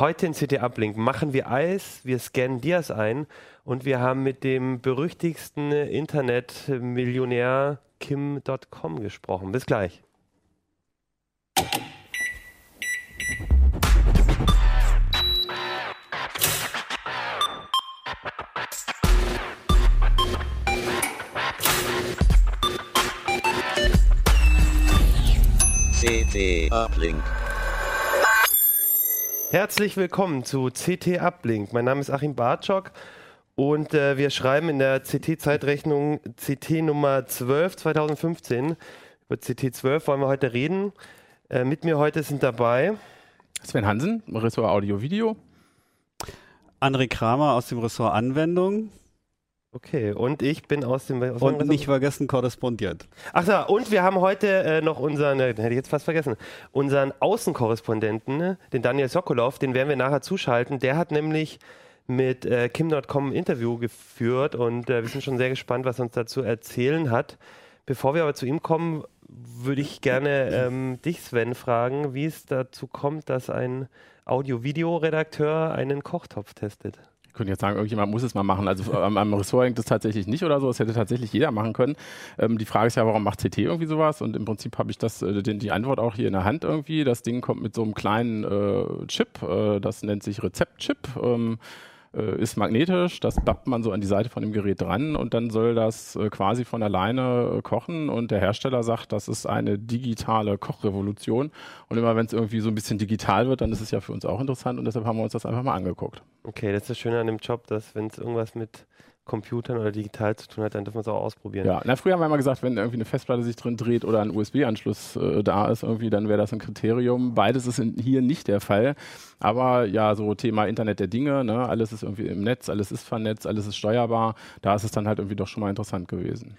Heute in CT Uplink machen wir Eis, wir scannen Dias ein und wir haben mit dem berüchtigsten Internetmillionär Kim.com gesprochen. Bis gleich. CT Uplink. Herzlich willkommen zu CT Uplink. Mein Name ist Achim Bartschok und äh, wir schreiben in der CT-Zeitrechnung CT Nummer 12 2015. Über CT 12 wollen wir heute reden. Äh, mit mir heute sind dabei Sven Hansen, Ressort Audio Video. André Kramer aus dem Ressort Anwendung. Okay, und ich bin aus dem. Aus und nicht vergessen, korrespondiert. Ach so, und wir haben heute äh, noch unseren, äh, hätte ich jetzt fast vergessen, unseren Außenkorrespondenten, ne, den Daniel Sokolov, den werden wir nachher zuschalten. Der hat nämlich mit äh, Kim.com ein Interview geführt und äh, wir sind schon sehr gespannt, was er uns dazu erzählen hat. Bevor wir aber zu ihm kommen, würde ich gerne ähm, dich, Sven, fragen, wie es dazu kommt, dass ein Audio-Video-Redakteur einen Kochtopf testet. Ich könnte jetzt sagen, irgendjemand muss es mal machen. Also am, am Ressort hängt das tatsächlich nicht oder so. Das hätte tatsächlich jeder machen können. Ähm, die Frage ist ja, warum macht CT irgendwie sowas? Und im Prinzip habe ich das, äh, den, die Antwort auch hier in der Hand irgendwie. Das Ding kommt mit so einem kleinen äh, Chip. Äh, das nennt sich Rezeptchip. Ähm, äh, ist magnetisch, das bappt man so an die Seite von dem Gerät dran und dann soll das äh, quasi von alleine äh, kochen und der Hersteller sagt, das ist eine digitale Kochrevolution und immer wenn es irgendwie so ein bisschen digital wird, dann ist es ja für uns auch interessant und deshalb haben wir uns das einfach mal angeguckt. Okay, das ist das Schöne an dem Job, dass wenn es irgendwas mit Computern oder digital zu tun hat, dann dürfen wir es auch ausprobieren. Ja, na, früher haben wir immer gesagt, wenn irgendwie eine Festplatte sich drin dreht oder ein USB-Anschluss äh, da ist, irgendwie, dann wäre das ein Kriterium. Beides ist in, hier nicht der Fall. Aber ja, so Thema Internet der Dinge, ne? alles ist irgendwie im Netz, alles ist vernetzt, alles ist steuerbar. Da ist es dann halt irgendwie doch schon mal interessant gewesen.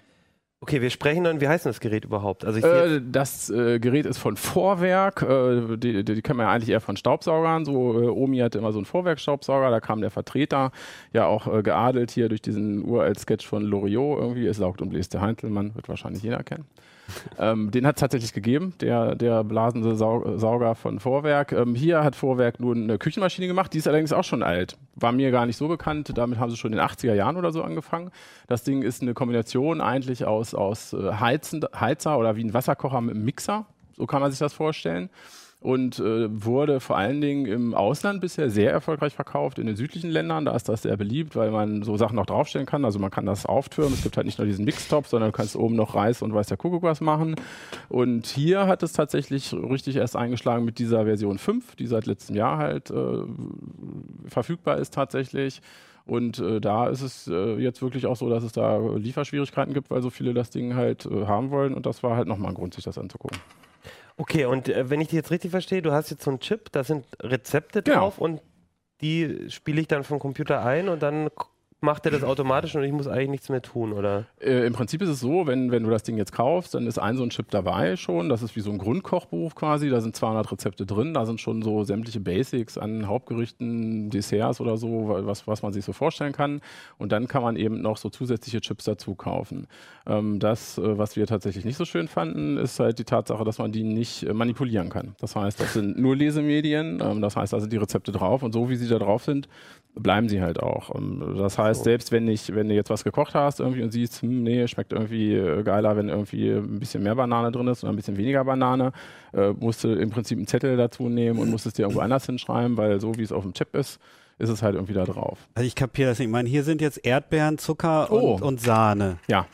Okay, wir sprechen dann, wie heißt das Gerät überhaupt? Also äh, das äh, Gerät ist von Vorwerk, äh, die, die, die kennen wir ja eigentlich eher von Staubsaugern. So äh, Omi hatte immer so einen Vorwerkstaubsauger, da kam der Vertreter, ja auch äh, geadelt hier durch diesen uralt Sketch von Loriot irgendwie. Es saugt und bläst der Heintelmann, wird wahrscheinlich jeder kennen ähm, den hat es tatsächlich gegeben, der, der blasende Sau Sauger von Vorwerk. Ähm, hier hat Vorwerk nun eine Küchenmaschine gemacht, die ist allerdings auch schon alt. War mir gar nicht so bekannt, damit haben sie schon in den 80er Jahren oder so angefangen. Das Ding ist eine Kombination eigentlich aus, aus äh, Heizen, Heizer oder wie ein Wasserkocher mit einem Mixer. So kann man sich das vorstellen und äh, wurde vor allen Dingen im Ausland bisher sehr erfolgreich verkauft, in den südlichen Ländern. Da ist das sehr beliebt, weil man so Sachen noch draufstellen kann. Also man kann das auftürmen. Es gibt halt nicht nur diesen Mixtop, sondern du kannst oben noch Reis und weiß der Kuckuck was machen. Und hier hat es tatsächlich richtig erst eingeschlagen mit dieser Version 5, die seit letztem Jahr halt äh, verfügbar ist tatsächlich. Und äh, da ist es äh, jetzt wirklich auch so, dass es da Lieferschwierigkeiten gibt, weil so viele das Ding halt äh, haben wollen. Und das war halt nochmal ein Grund, sich das anzugucken. Okay, und äh, wenn ich dich jetzt richtig verstehe, du hast jetzt so einen Chip, da sind Rezepte Genau. drauf und die spiele ich dann vom Computer ein und dann macht er das automatisch und ich muss eigentlich nichts mehr tun, oder? Äh, Im Prinzip ist es so, wenn, wenn du das Ding jetzt kaufst, dann ist ein so ein Chip dabei schon. Das ist wie so ein Grundkochbuch quasi. Da sind 200 Rezepte drin. Da sind schon so sämtliche Basics an Hauptgerichten, Desserts oder so, was, was man sich so vorstellen kann. Und dann kann man eben noch so zusätzliche Chips dazu kaufen. Ähm, das, äh, was wir tatsächlich nicht so schön fanden, ist halt die Tatsache, dass man die nicht äh, manipulieren kann. Das heißt, das sind nur Lesemedien. Ähm, das heißt, da sind die Rezepte drauf und so wie sie da drauf sind, bleiben sie halt auch. Das heißt, selbst wenn ich, wenn du jetzt was gekocht hast irgendwie und siehst, hm, nee, schmeckt irgendwie äh, geiler, wenn irgendwie ein bisschen mehr Banane drin ist oder ein bisschen weniger Banane, äh, musst du im Prinzip einen Zettel dazu nehmen und musst es dir irgendwo anders hinschreiben, weil so wie es auf dem Chip ist, ist es halt irgendwie da drauf. Also ich kapiere das nicht. Ich meine, hier sind jetzt Erdbeeren, Zucker Oh. und, und Sahne. Ja,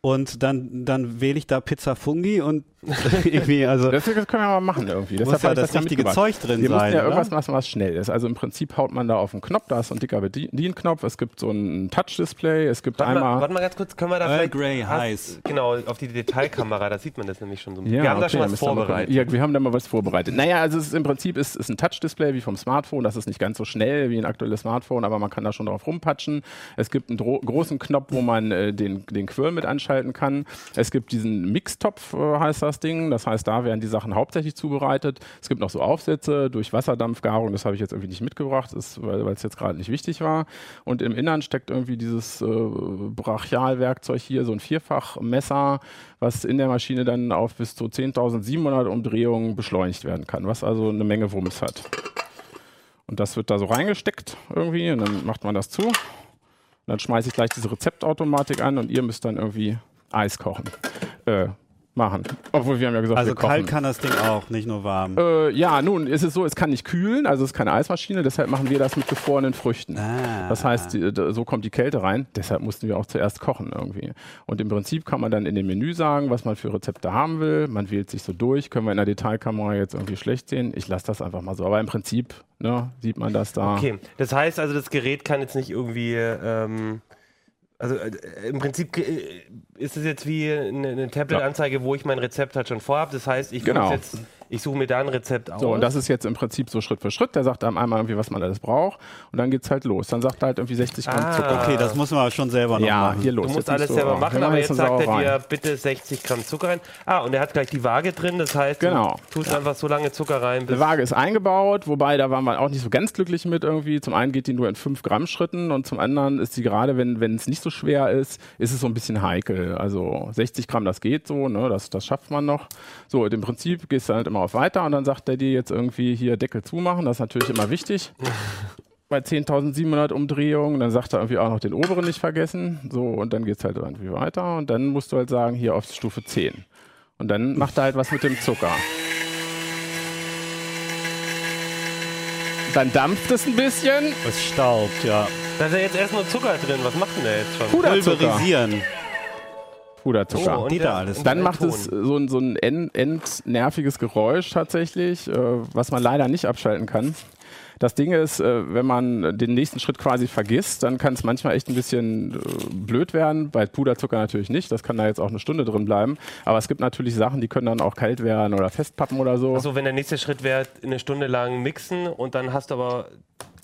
Und dann, dann wähle ich da Pizza Fungi und irgendwie, also das, das können wir mal machen irgendwie. muss Deshalb ja hab ich das ja richtige. Zeug drin Wir sein. ja oder? irgendwas machen, was schnell ist. Also im Prinzip haut man da auf den Knopf, da ist so ein dicker Bedienknopf, es gibt so ein Touch-Display, es gibt Warte mal, einmal... warte mal ganz kurz, können wir da Earl vielleicht... Grey, heiß. Genau, auf die Detailkamera, da sieht man das nämlich schon so. Ja, wir haben da okay, schon was mal vorbereitet. Ja, wir haben da mal was vorbereitet. Naja, also es ist im Prinzip ist, ist ein Touch-Display wie vom Smartphone. Das ist nicht ganz so schnell wie ein aktuelles Smartphone, aber man kann da schon drauf rumpatschen. Es gibt einen großen Knopf, wo man äh, den, den Quirl mit anschalten kann. Es gibt diesen Mixtopf, äh, heißt das Ding. Das heißt, da werden die Sachen hauptsächlich zubereitet. Es gibt noch so Aufsätze durch Wasserdampfgarung. Das habe ich jetzt irgendwie nicht mitgebracht, weil es jetzt gerade nicht wichtig war. Und im Innern steckt irgendwie dieses äh, Brachialwerkzeug hier, so ein Vierfachmesser, was in der Maschine dann auf bis zu 10.700 Umdrehungen beschleunigt werden kann, was also eine Menge Wumms hat. Und das wird da so reingesteckt irgendwie und dann macht man das zu. Und dann schmeiße ich gleich diese Rezeptautomatik an und ihr müsst dann irgendwie Eis kochen. Äh, machen. Obwohl wir haben ja gesagt, Also wir kochen. kalt kann das Ding auch, nicht nur warm. Äh, ja, nun ist es so, es kann nicht kühlen, also es ist keine Eismaschine, deshalb machen wir das mit gefrorenen Früchten. Ah. Das heißt, die, so kommt die Kälte rein, deshalb mussten wir auch zuerst kochen irgendwie. Und im Prinzip kann man dann in dem Menü sagen, was man für Rezepte haben will. Man wählt sich so durch, können wir in der Detailkamera jetzt irgendwie schlecht sehen. Ich lasse das einfach mal so. Aber im Prinzip ne, sieht man das da. Okay, das heißt also, das Gerät kann jetzt nicht irgendwie, ähm, also äh, im Prinzip äh, ist es jetzt wie eine, eine Tablet-Anzeige, wo ich mein Rezept halt schon vorhab. Das heißt, ich Genau. muss jetzt, ich suche mir da ein Rezept aus. So, und das ist jetzt im Prinzip so Schritt für Schritt. Der sagt einem einmal irgendwie, was man alles braucht. Und dann geht's halt los. Dann sagt er halt irgendwie 60 Gramm Ah. Zucker. Okay, das muss man aber schon selber noch Ja, machen. hier los. Du musst musst alles du- selber machen, machen aber jetzt sagt er dir bitte 60 Gramm Zucker rein. Ah, und er hat gleich die Waage drin, das heißt, Genau. du tust einfach so lange Zucker rein, bis Die Waage ist eingebaut, wobei da waren wir auch nicht so ganz glücklich mit irgendwie. Zum einen geht die nur in 5 Gramm Schritten und zum anderen ist die gerade, wenn wenn es nicht so schwer ist, ist es so ein bisschen heikel. Also 60 Gramm, das geht so, ne, das, das schafft man noch. So, im Prinzip gehst du halt immer auf weiter und dann sagt er dir jetzt irgendwie hier Deckel zumachen, das ist natürlich immer wichtig. Bei 10.700 Umdrehungen, dann sagt er irgendwie auch noch den oberen nicht vergessen. So, und dann geht's halt irgendwie weiter und dann musst du halt sagen, hier auf Stufe 10. Und dann macht er halt was mit dem Zucker. Dann dampft es ein bisschen. Es staubt, ja. da ist ja jetzt erst nur Zucker drin. Was macht denn der jetzt schon? Puderzucker. Pulverisieren. Puderzucker. der- da alles. Dann macht es so ein, so ein end, endnerviges Geräusch tatsächlich, äh, was man leider nicht abschalten kann. Das Ding ist, äh, wenn man den nächsten Schritt quasi vergisst, dann kann es manchmal echt ein bisschen äh, blöd werden. Bei Puderzucker natürlich nicht, das kann da jetzt auch eine Stunde drin bleiben. Aber es gibt natürlich Sachen, die können dann auch kalt werden oder festpappen oder so. Also wenn der nächste Schritt wäre, eine Stunde lang mixen und dann hast du aber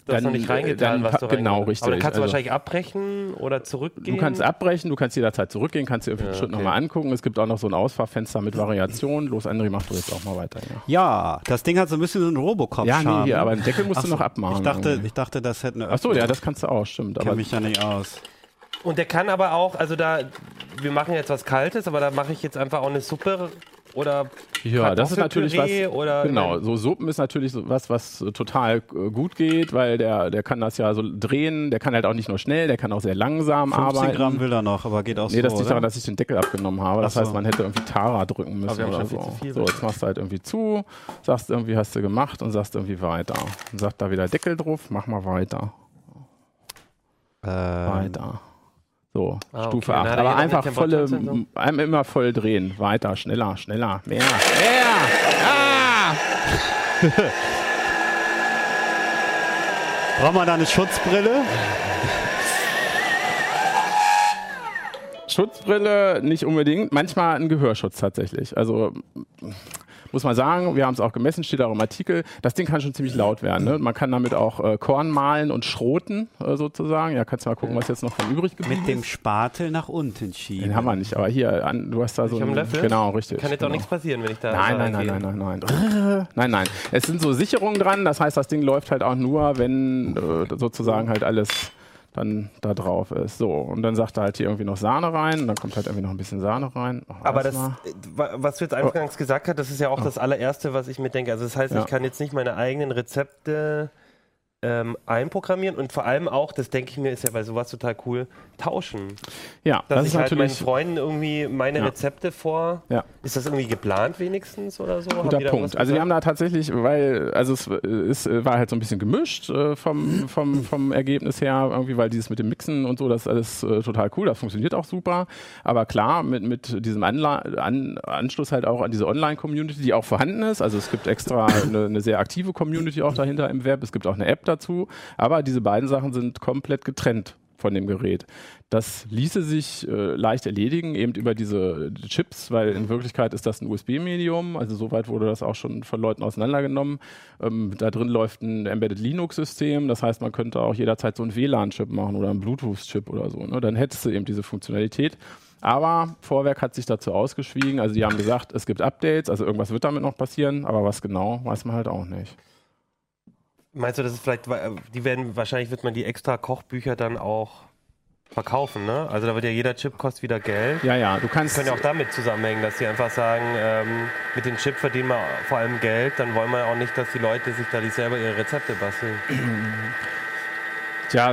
das Dann, noch nicht reingetan, dann was du genau, reingetan hast. Aber dann richtig. kannst du Also- wahrscheinlich abbrechen oder zurückgehen. Du kannst abbrechen, du kannst jederzeit zurückgehen, kannst dir irgendwie Ja, den Schritt okay. nochmal angucken. Es gibt auch noch so ein Ausfahrfenster mit Variation. Los, André, mach du jetzt auch mal weiter. Ja. Ja, das Ding hat so ein bisschen so einen robocop Ja, nee, hier, aber den Deckel musst Ach du so, noch abmachen. Ich dachte, irgendwie. ich dachte, das hätte eine Ach so, ja, das kannst du auch, stimmt. Ich kenne mich ja nicht aus. Und der kann aber auch, also da, wir machen jetzt was Kaltes, aber da mache ich jetzt einfach auch eine Suppe oder ja, das ist natürlich was. Genau, so Suppen ist natürlich so was, was äh, total äh, gut geht, weil der, der kann das ja so drehen. Der kann halt auch nicht nur schnell, der kann auch sehr langsam 15 arbeiten. Gramm will er noch, aber geht auch Nee, so, das liegt oder? daran, dass ich den Deckel abgenommen habe. Das so. heißt, man hätte irgendwie Tara drücken müssen oder schon viel so. zu viel So, jetzt machst du halt irgendwie zu, sagst irgendwie, hast du gemacht und sagst irgendwie weiter. Und sagt da wieder Deckel drauf, mach mal weiter. ähm, Weiter. So, Ah, Stufe okay. 8. Na, Aber einfach volle, einem immer voll drehen. Weiter, schneller, schneller, mehr. Mehr! Ah! Braucht man da eine Schutzbrille? Schutzbrille nicht unbedingt, manchmal ein Gehörschutz tatsächlich. Also muss man sagen, wir haben es auch gemessen, steht auch im Artikel, das Ding kann schon ziemlich laut werden. Ne? Man kann damit auch äh, Korn mahlen und schroten äh, sozusagen. Ja, kannst du mal gucken, was jetzt noch von übrig geblieben Mit dem ist. Spatel nach unten schieben. Den haben wir nicht, aber hier, an, du hast da so Ich einen Löffel? Genau, richtig. kann jetzt auch genau. nichts passieren, wenn ich da Nein, nein, nein, nein, nein, nein. Nein, nein. Es sind so Sicherungen dran, das heißt, das Ding läuft halt auch nur, wenn äh, sozusagen halt alles dann da drauf ist. So, und dann sagt er halt hier irgendwie noch Sahne rein und dann kommt halt irgendwie noch ein bisschen Sahne rein. Oh, Aber das, äh, wa- was du jetzt eingangs gesagt hast, das ist ja auch das allererste, was ich mir denke. Also das heißt, Ja. ich kann jetzt nicht meine eigenen Rezepte ähm, einprogrammieren und vor allem auch, das denke ich mir, ist ja bei sowas total cool, tauschen. Ja, Dass das ich ist halt meinen Freunden irgendwie meine Ja. Rezepte vor. Ja. Ist das irgendwie geplant wenigstens oder so? Guter Punkt. Also wir haben da tatsächlich, weil, also es ist, war halt so ein bisschen gemischt äh, vom, vom, vom Ergebnis her, irgendwie, weil dieses mit dem Mixen und so, das ist alles äh, total cool, das funktioniert auch super. Aber klar, mit, mit diesem Anla an, Anschluss halt auch an diese Online-Community, die auch vorhanden ist. Also es gibt extra eine, eine sehr aktive Community auch dahinter im Web. Es gibt auch eine App dazu. Aber diese beiden Sachen sind komplett getrennt von dem Gerät. Das ließe sich äh, leicht erledigen, eben über diese Chips, weil in Wirklichkeit ist das ein USB-Medium, also soweit wurde das auch schon von Leuten auseinandergenommen. Ähm, da drin läuft ein Embedded Linux-System, das heißt, man könnte auch jederzeit so einen WLAN-Chip machen oder einen Bluetooth-Chip oder so. Ne? Dann hättest du eben diese Funktionalität. Aber Vorwerk hat sich dazu ausgeschwiegen, also die haben gesagt, es gibt Updates, also irgendwas wird damit noch passieren, aber was genau, weiß man halt auch nicht. Meinst du, das ist vielleicht, äh, die werden, wahrscheinlich wird man die extra Kochbücher dann auch verkaufen, ne? Also da wird ja jeder Chip kostet wieder Geld. Ja, ja, du kannst. Das könnte ja auch damit zusammenhängen, dass sie einfach sagen, ähm, mit dem Chip verdienen wir vor allem Geld, dann wollen wir ja auch nicht, dass die Leute sich da nicht selber ihre Rezepte basteln. Tja,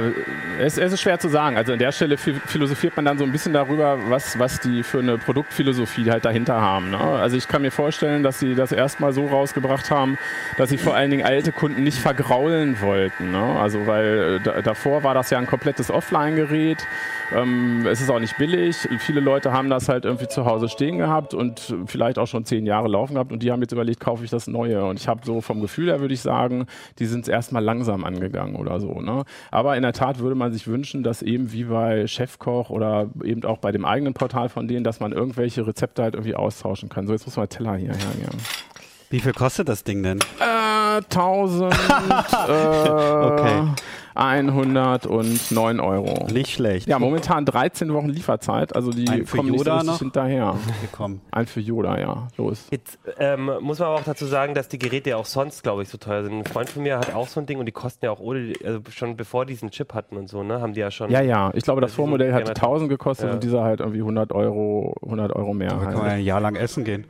es, es, ist schwer zu sagen. Also an der Stelle philosophiert man dann so ein bisschen darüber, was, was die für eine Produktphilosophie halt dahinter haben. Ne? Also ich kann mir vorstellen, dass sie das erstmal so rausgebracht haben, dass sie vor allen Dingen alte Kunden nicht vergraulen wollten. Ne? Also weil äh, davor war das ja ein komplettes Offline-Gerät ähm, es ist auch nicht billig. Viele Leute haben das halt irgendwie zu Hause stehen gehabt und vielleicht auch schon zehn Jahre laufen gehabt und die haben jetzt überlegt, kaufe ich das Neue. Und ich habe so vom Gefühl her, würde ich sagen, die sind es erstmal langsam angegangen oder so. Ne? Aber in der Tat würde man sich wünschen, dass eben wie bei Chefkoch oder eben auch bei dem eigenen Portal von denen, dass man irgendwelche Rezepte halt irgendwie austauschen kann. So, jetzt muss man Teller hier hergeben. Wie viel kostet das Ding denn? Äh, 1000. äh, okay. 109 Euro. Nicht schlecht. Ja, momentan 13 Wochen Lieferzeit, also die Ein für kommen Yoda nicht so noch? hinterher. Gekommen. Ein für Yoda, ja. Los. Jetzt ähm, muss man aber auch dazu sagen, dass die Geräte ja auch sonst, glaube ich, so teuer sind. Ein Freund von mir hat auch so ein Ding und die kosten ja auch ohne, also schon bevor die diesen Chip hatten und so, ne, haben die ja schon. Ja, ja. Ich glaube, das Also Vormodell hat ja 1000 gekostet Ja. und dieser halt irgendwie 100 Euro, 100 Euro mehr. Da kann man ja Halt. ein Jahr lang essen gehen.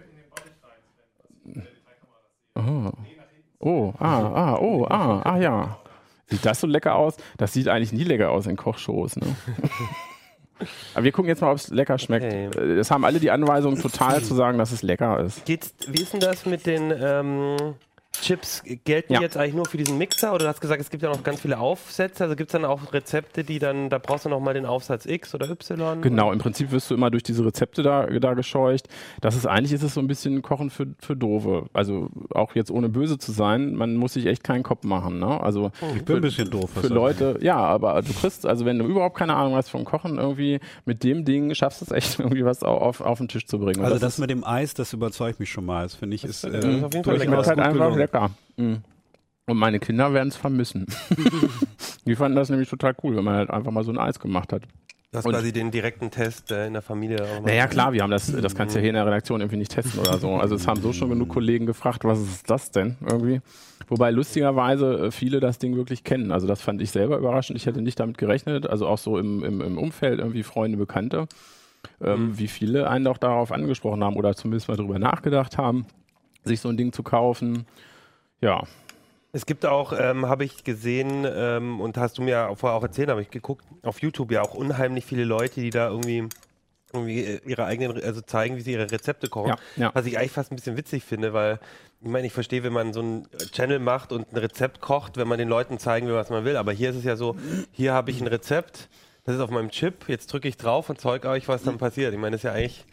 Oh. Oh, ah, ah, oh, ah, ah, ja. Sieht das so lecker aus? Das sieht eigentlich nie lecker aus in Kochshows, ne? Aber wir gucken jetzt mal, ob es lecker schmeckt. Okay. Äh, Es haben alle die Anweisung, total zu sagen, dass es lecker ist. Geht's, wie ist denn das mit den ähm, Chips? Gelten Ja. jetzt eigentlich nur für diesen Mixer oder du hast gesagt, es gibt ja noch ganz viele Aufsätze? Also gibt es dann auch Rezepte, die dann, da brauchst du noch mal den Aufsatz X oder Y? Genau, im Prinzip wirst du immer durch diese Rezepte da, da gescheucht. Das ist eigentlich ist es so ein bisschen Kochen für, für Dove. Also auch jetzt ohne böse zu sein, man muss sich echt keinen Kopf machen. Ne? Also Ich bin ein bisschen doof. für das Leute, ja, aber du kriegst, also wenn du überhaupt keine Ahnung hast vom Kochen, irgendwie mit dem Ding schaffst du es echt irgendwie was au- auf, auf den Tisch zu bringen. Und Also das mit dem Eis, das überzeugt mich schon mal. Das finde ich ist, äh, ist auf jeden Fall das lecker. schmeckt halt gut einfach gelungen. Lecker. Mhm. Und meine Kinder werden es vermissen. Die fanden das nämlich total cool, wenn man halt einfach mal so ein Eis gemacht hat. Du hast Und- quasi den direkten Test äh, in der Familie. auch mal. Naja, klar, wir haben das, das kannst du ja hier in der Redaktion irgendwie nicht testen oder so. Also es haben so schon genug Kollegen gefragt, was ist das denn irgendwie? Wobei lustigerweise äh, viele das Ding wirklich kennen. Also das fand ich selber überraschend. Ich hätte nicht damit gerechnet. Also auch so im, im, im Umfeld irgendwie Freunde, Bekannte, ähm, wie viele einen auch darauf angesprochen haben oder zumindest mal drüber nachgedacht haben, sich so ein Ding zu kaufen. Ja, Es gibt auch, ähm, habe ich gesehen, ähm, und hast du mir vorher auch erzählt, habe ich geguckt, auf YouTube ja auch unheimlich viele Leute, die da irgendwie, irgendwie äh, ihre eigenen, also zeigen, wie sie ihre Rezepte kochen. Ja, ja. Was ich eigentlich fast ein bisschen witzig finde, weil ich meine, ich verstehe, wenn man so ein Channel macht und ein Rezept kocht, wenn man den Leuten zeigen will, was man will. Aber hier ist es ja so, hier habe ich ein Rezept, das ist auf meinem Chip, jetzt drücke ich drauf und zeug euch, was dann passiert. Ich meine, das ist ja eigentlich.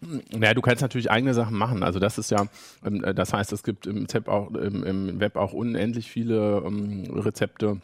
Naja, du kannst natürlich eigene Sachen machen. Also das ist ja, ähm, äh, das heißt, es gibt im, Web auch, im, Web auch unendlich viele ähm, Rezepte,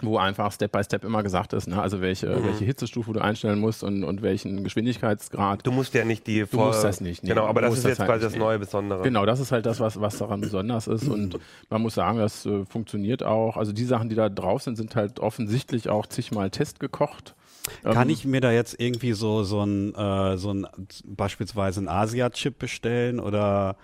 wo einfach Step by Step immer gesagt ist, ne? also welche, welche Hitzestufe du einstellen musst und, und welchen Geschwindigkeitsgrad. Du musst ja nicht die. Du musst das nicht, nee. Genau, aber das ist das jetzt halt quasi das neue Besondere. Genau, das ist halt das, was, was daran besonders ist. Und man muss sagen, das äh, funktioniert auch. Also die Sachen, die da drauf sind, sind halt offensichtlich auch zigmal testgekocht. Kann Ähm, ich mir da jetzt irgendwie so, so ein, äh, so ein, beispielsweise ein Asia-Chip bestellen oder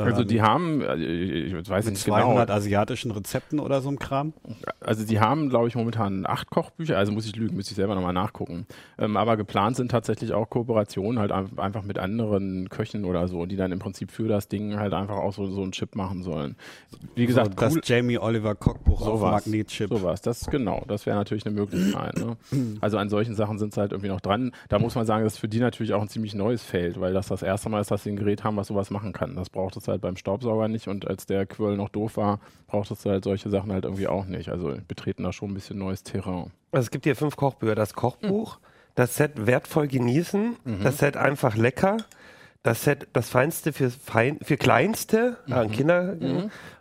Also ähm, die haben, äh, ich weiß nicht genau, 200 asiatischen Rezepten oder so ein Kram? Also die haben, glaube ich, momentan acht Kochbücher, also muss ich lügen, müsste ich selber nochmal nachgucken. Ähm, aber geplant sind tatsächlich auch Kooperationen halt ein- einfach mit anderen Köchen oder so, die dann im Prinzip für das Ding halt einfach auch so, so einen Chip machen sollen. Wie gesagt, so, das cool, Jamie Oliver Kochbuch auf Sowas. Magnetchip. Sowas, das genau, das wäre natürlich eine Möglichkeit. Ne? Also an solchen Sachen sind sie halt irgendwie noch dran. Da muss man sagen, das ist für die natürlich auch ein ziemlich neues Feld, weil das das erste Mal ist, dass sie ein Gerät haben, was sowas machen kann. Das braucht es halt beim Staubsauger nicht und als der Quirl noch doof war, braucht es halt solche Sachen halt irgendwie auch nicht. Also betreten da schon ein bisschen neues Terrain. Also es gibt hier fünf Kochbücher. Das Kochbuch, das Set wertvoll genießen, das Set einfach lecker, das Set das Feinste für, Fein, für Kleinste, an Kinder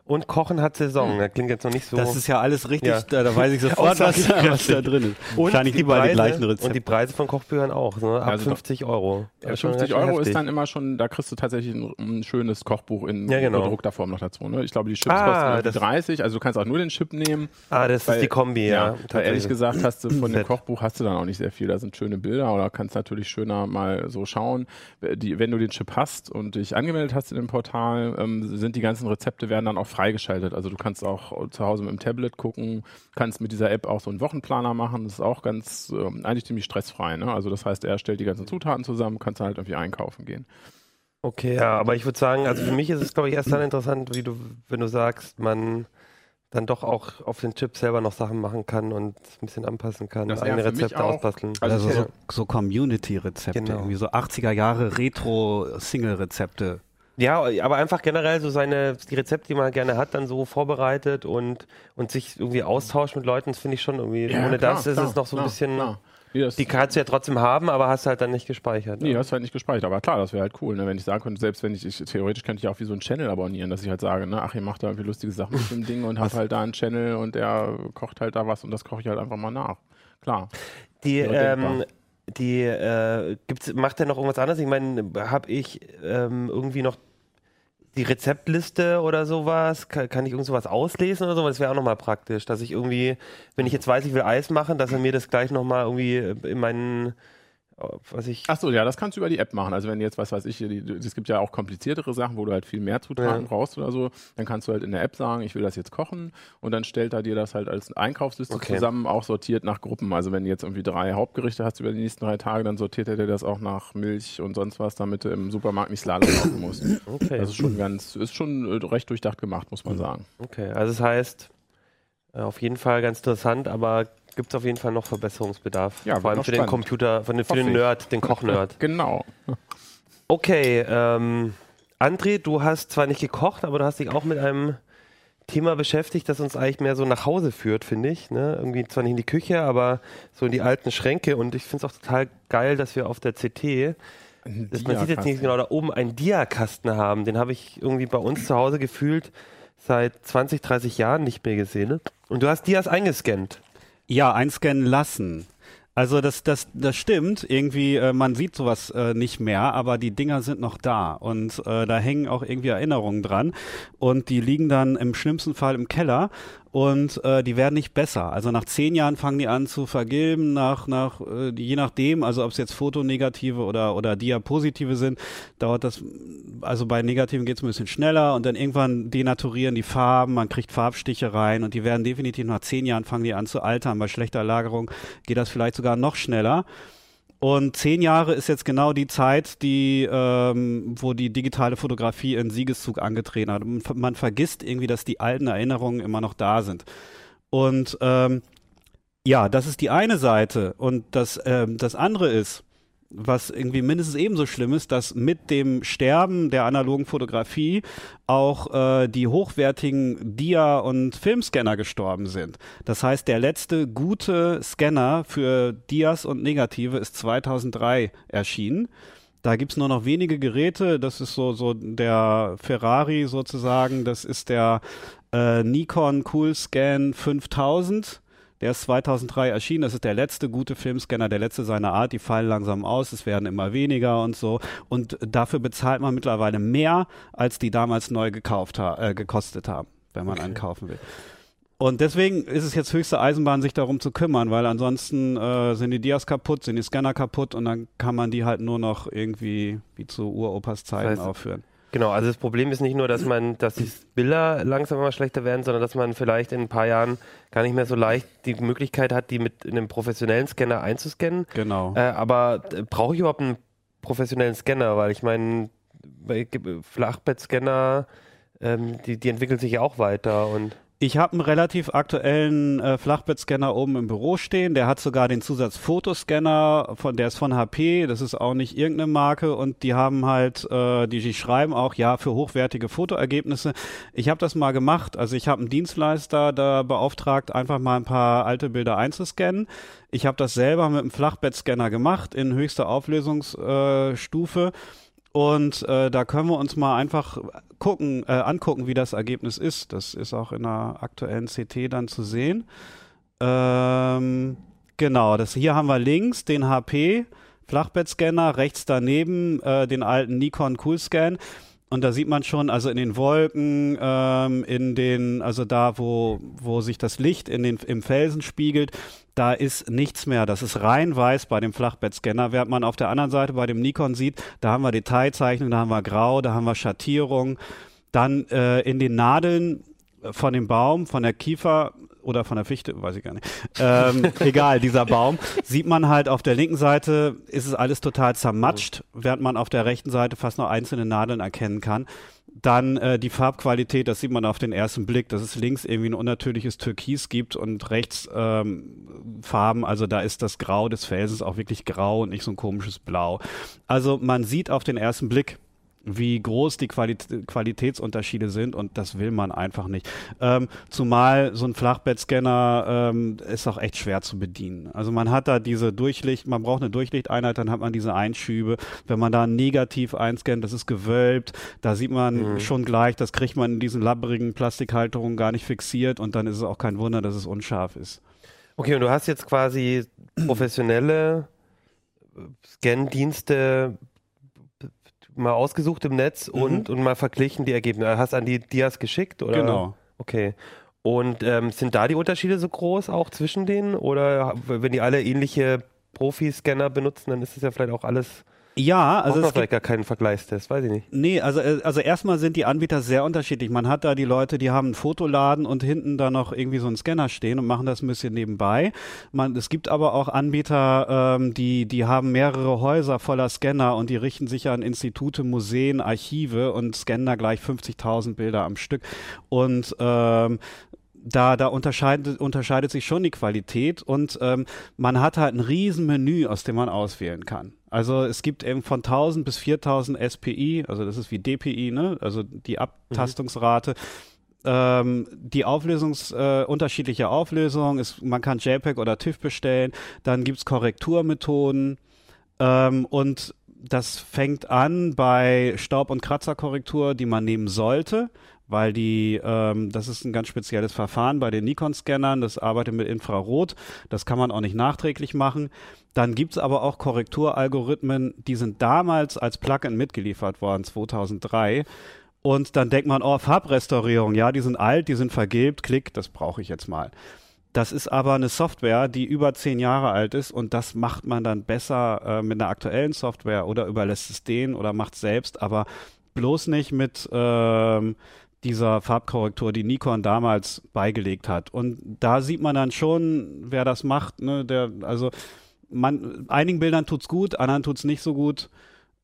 und Kochen hat Saison. Das klingt jetzt noch nicht so. Das ist ja alles richtig, Ja. da, da weiß ich sofort, was, was da drin ist. und Wahrscheinlich die die gleichen Und die Rezepte. Preise von Kochbüchern auch, ne? ab Also doch. 50 Euro. Ja, Das ist schon 50 ganz schön Euro ist heftig. dann immer schon, da kriegst du tatsächlich ein, ein schönes Kochbuch in Ja, genau. gedruckter Form noch dazu. Ne? Ich glaube, die Chips Ah, kosten irgendwie das- 30, also du kannst auch nur den Chip nehmen. Ah, das Weil- ist die Kombi, ja. weil ehrlich gesagt hast du von dem. Kochbuch hast du dann auch nicht sehr viel. Da sind schöne Bilder oder kannst natürlich schöner mal so schauen. Die, wenn du den Chip hast und dich angemeldet hast in dem Portal, ähm, sind die ganzen Rezepte werden dann auch freigeschaltet. Also du kannst auch zu Hause mit dem Tablet gucken, kannst mit dieser App auch so einen Wochenplaner machen. Das ist auch ganz, äh, eigentlich ziemlich stressfrei. Ne? Also das heißt, er stellt die ganzen Zutaten zusammen, kannst dann halt irgendwie einkaufen gehen. Okay, ja, aber ich würde sagen, also für mich ist es, glaube ich, erst dann interessant, wie du, wenn du sagst, man dann doch auch auf den Chip selber noch Sachen machen kann und ein bisschen anpassen kann, Das eigene Rezepte ausbasteln. Also, Also so, so Community-Rezepte, Genau. irgendwie so 80er Jahre Retro-Single-Rezepte. Ja, aber einfach generell so seine, die Rezepte, die man gerne hat, dann so vorbereitet und, und sich irgendwie austauscht mit Leuten, das finde ich schon irgendwie, ohne klar, das ist klar, es noch so ein klar, bisschen, klar. Nee, das, die kannst du ja trotzdem haben, aber hast halt dann nicht gespeichert. Nee, hast du halt nicht gespeichert. Aber klar, das wäre halt cool, ne? wenn ich sagen könnte, selbst wenn ich, ich theoretisch könnte ich auch wie so einen Channel abonnieren, dass ich halt sage, ne, ach, ihr macht da irgendwie lustige Sachen mit dem Ding und hab halt da einen Channel und der kocht halt da was und das koche ich halt einfach mal nach. Klar. Die, Ja, ähm, die, äh, gibt's, macht der noch irgendwas anderes? Ich meine, habe ich ähm, irgendwie noch die Rezeptliste oder sowas? Kann, kann ich irgend sowas auslesen oder sowas? Das wäre auch nochmal praktisch, dass ich irgendwie, wenn ich jetzt weiß, ich will Eis machen, dass er mir das gleich nochmal irgendwie in meinen, was ich, Ach so, ja, das kannst du über die App machen. Also wenn jetzt, was weiß ich, es gibt ja auch kompliziertere Sachen, wo du halt viel mehr Zutaten Ja. brauchst oder so, dann kannst du halt in der App sagen, ich will das jetzt kochen und dann stellt er dir das halt als Einkaufsliste Okay. zusammen, auch sortiert nach Gruppen. Also wenn du jetzt irgendwie drei Hauptgerichte hast über die nächsten drei Tage, dann sortiert er dir das auch nach Milch und sonst was, damit du im Supermarkt nicht Slalom laufen musst. okay, Das ist schon ganz, ist schon äh, recht durchdacht gemacht, muss man sagen. okay. Also das heißt, äh, auf jeden Fall ganz interessant, aber gibt es auf jeden Fall noch Verbesserungsbedarf. Ja, Vor allem für den. Computer, für den, für den. Nerd, den Kochnerd. Genau. Okay, ähm, André, du hast zwar nicht gekocht, aber du hast dich auch mit einem Thema beschäftigt, das uns eigentlich mehr so nach Hause führt, finde ich. Ne? Irgendwie zwar nicht in die Küche, aber so in die alten Schränke. Und ich finde es auch total geil, dass wir auf der CT, das, man sieht jetzt nicht genau, da oben einen Diakasten haben. Den habe ich irgendwie bei uns zu Hause gefühlt seit 20, 30 Jahren nicht mehr gesehen. Ne? Und du hast Dias eingescannt. Ja, einscannen lassen. Also das, das, das stimmt. Irgendwie, äh, man sieht sowas äh, nicht mehr, aber die Dinger sind noch da und äh, da hängen auch irgendwie Erinnerungen dran und die liegen dann im schlimmsten Fall im Keller und äh, die werden nicht besser. Also nach zehn Jahren fangen die an zu vergilben, nach, nach äh, je nachdem, also ob es jetzt Fotonegative oder, oder Diapositive sind, dauert das, also bei Negativen geht es ein bisschen schneller und dann irgendwann denaturieren die Farben, man kriegt Farbstiche rein und die werden definitiv nach zehn Jahren fangen die an zu altern. Bei schlechter Lagerung geht das vielleicht sogar noch schneller. Und zehn Jahre ist jetzt genau die Zeit, die, ähm, wo die digitale Fotografie in Siegeszug angetreten hat. Und man vergisst irgendwie, dass die alten Erinnerungen immer noch da sind. Und ähm, ja, das ist die eine Seite. Und das, ähm, das andere ist, was irgendwie mindestens ebenso schlimm ist, dass mit dem Sterben der analogen Fotografie auch äh, die hochwertigen Dia- und Filmscanner gestorben sind. Das heißt, der letzte gute Scanner für Dias und Negative ist 2003 erschienen. Da gibt's nur noch wenige Geräte. Das ist so, so der Ferrari sozusagen. Das ist der äh, Nikon Coolscan 5000. Der ist 2003 erschienen. Das ist der letzte gute Filmscanner, der letzte seiner Art. Die fallen langsam aus. Es werden immer weniger und so. Und dafür bezahlt man mittlerweile mehr, als die damals neu gekauft ha äh, gekostet haben, wenn man einen kaufen will. Und deswegen ist es jetzt höchste Eisenbahn, sich darum zu kümmern, weil ansonsten äh, sind die Dias kaputt, sind die Scanner kaputt und dann kann man die halt nur noch irgendwie wie zu Uropas Zeiten Das heißt, aufführen. Genau, also das Problem ist nicht nur, dass man, dass die Bilder langsam immer schlechter werden, sondern dass man vielleicht in ein paar Jahren gar nicht mehr so leicht die Möglichkeit hat, die mit einem professionellen Scanner einzuscannen. Genau. Äh, aber äh, brauche ich überhaupt einen professionellen Scanner? Weil ich meine, ge- Flachbettscanner, ähm, die, die entwickeln sich ja auch weiter und Ich habe einen relativ aktuellen äh, Flachbettscanner oben im Büro stehen. Der hat sogar den Zusatz Fotoscanner, von, der ist von HP. Das ist auch nicht irgendeine Marke. Und die haben halt, äh, die, die schreiben auch, ja, für hochwertige Fotoergebnisse. Ich habe das mal gemacht. Also ich habe einen Dienstleister da beauftragt, einfach mal ein paar alte Bilder einzuscannen. Ich habe das selber mit einem Flachbettscanner gemacht in höchster Auflösungsstufe. Äh. Und äh, da können wir uns mal einfach gucken, äh, angucken, wie das Ergebnis ist. Das ist auch in der aktuellen CT dann zu sehen. Ähm, genau, das hier haben wir links den HP Flachbettscanner, rechts daneben äh, den alten Nikon Coolscan. Und da sieht man schon, also in den Wolken, ähm, in den, also da, wo, wo sich das Licht in den, im Felsen spiegelt, da ist nichts mehr. Das ist rein weiß bei dem Flachbettscanner. Während man auf der anderen Seite bei dem Nikon sieht, da haben wir Detailzeichnung, da haben wir Grau, da haben wir Schattierung. Dann äh, in den Nadeln von dem Baum, von der Kiefer oder von der Fichte, weiß ich gar nicht. Ähm, egal, dieser Baum, sieht man halt auf der linken Seite ist es alles total zermatscht, während man auf der rechten Seite fast noch einzelne Nadeln erkennen kann. Dann äh, die Farbqualität, das sieht man auf den ersten Blick, dass es links irgendwie ein unnatürliches Türkis gibt und rechts ähm, Farben, also da ist das Grau des Felsens auch wirklich grau und nicht so ein komisches Blau. Also man sieht auf den ersten Blick, wie groß die Qualit Qualitätsunterschiede sind und das will man einfach nicht. Ähm, zumal so ein Flachbettscanner ähm, ist auch echt schwer zu bedienen. Also man hat da diese Durchlicht, man braucht eine Durchlichteinheit, dann hat man diese Einschübe. Wenn man da negativ einscannt, das ist gewölbt, da sieht man mhm. schon gleich, das kriegt man in diesen labberigen Plastikhalterungen gar nicht fixiert und dann ist es auch kein Wunder, dass es unscharf ist. Okay, und du hast jetzt quasi professionelle Scan-Dienste mal ausgesucht im Netz mhm. und, und mal verglichen die Ergebnisse. Hast an die Dias geschickt? Oder? Genau. Okay. Und ähm, sind da die Unterschiede so groß auch zwischen denen? Oder wenn die alle ähnliche Profi-Scanner benutzen, dann ist es ja vielleicht auch alles ja, also es vielleicht gar keinen Vergleichstest, weiß ich nicht. Nee, also äh, also erstmal sind die Anbieter sehr unterschiedlich. Man hat da die Leute, die haben einen Fotoladen und hinten da noch irgendwie so einen Scanner stehen und machen das ein bisschen nebenbei. Man, es gibt aber auch Anbieter, ähm, die die haben mehrere Häuser voller Scanner und die richten sich an Institute, Museen, Archive und scannen da gleich 50.000 Bilder am Stück und ähm, da, da unterscheidet, unterscheidet sich schon die Qualität und ähm, man hat halt ein riesen Menü, aus dem man auswählen kann. Also es gibt eben von 1000 bis 4000 SPI, also das ist wie DPI, ne? also die Abtastungsrate. Mhm. Ähm, die Auflösungs, äh, unterschiedliche Auflösung, ist, man kann JPEG oder TIFF bestellen, dann gibt's Korrekturmethoden ähm, und das fängt an bei Staub- und Kratzerkorrektur, die man nehmen sollte weil die, ähm, das ist ein ganz spezielles Verfahren bei den Nikon-Scannern, das arbeitet mit Infrarot, das kann man auch nicht nachträglich machen. Dann gibt's aber auch Korrekturalgorithmen, die sind damals als Plugin mitgeliefert worden, 2003. Und dann denkt man, oh, Farbrestaurierung, ja, die sind alt, die sind vergilbt, klick, das brauche ich jetzt mal. Das ist aber eine Software, die über zehn Jahre alt ist und das macht man dann besser äh, mit einer aktuellen Software oder überlässt es denen oder macht es selbst, aber bloß nicht mit ähm, dieser Farbkorrektur, die Nikon damals beigelegt hat. Und da sieht man dann schon, wer das macht. Ne? Der, also man, einigen Bildern tut's gut, anderen tut's nicht so gut.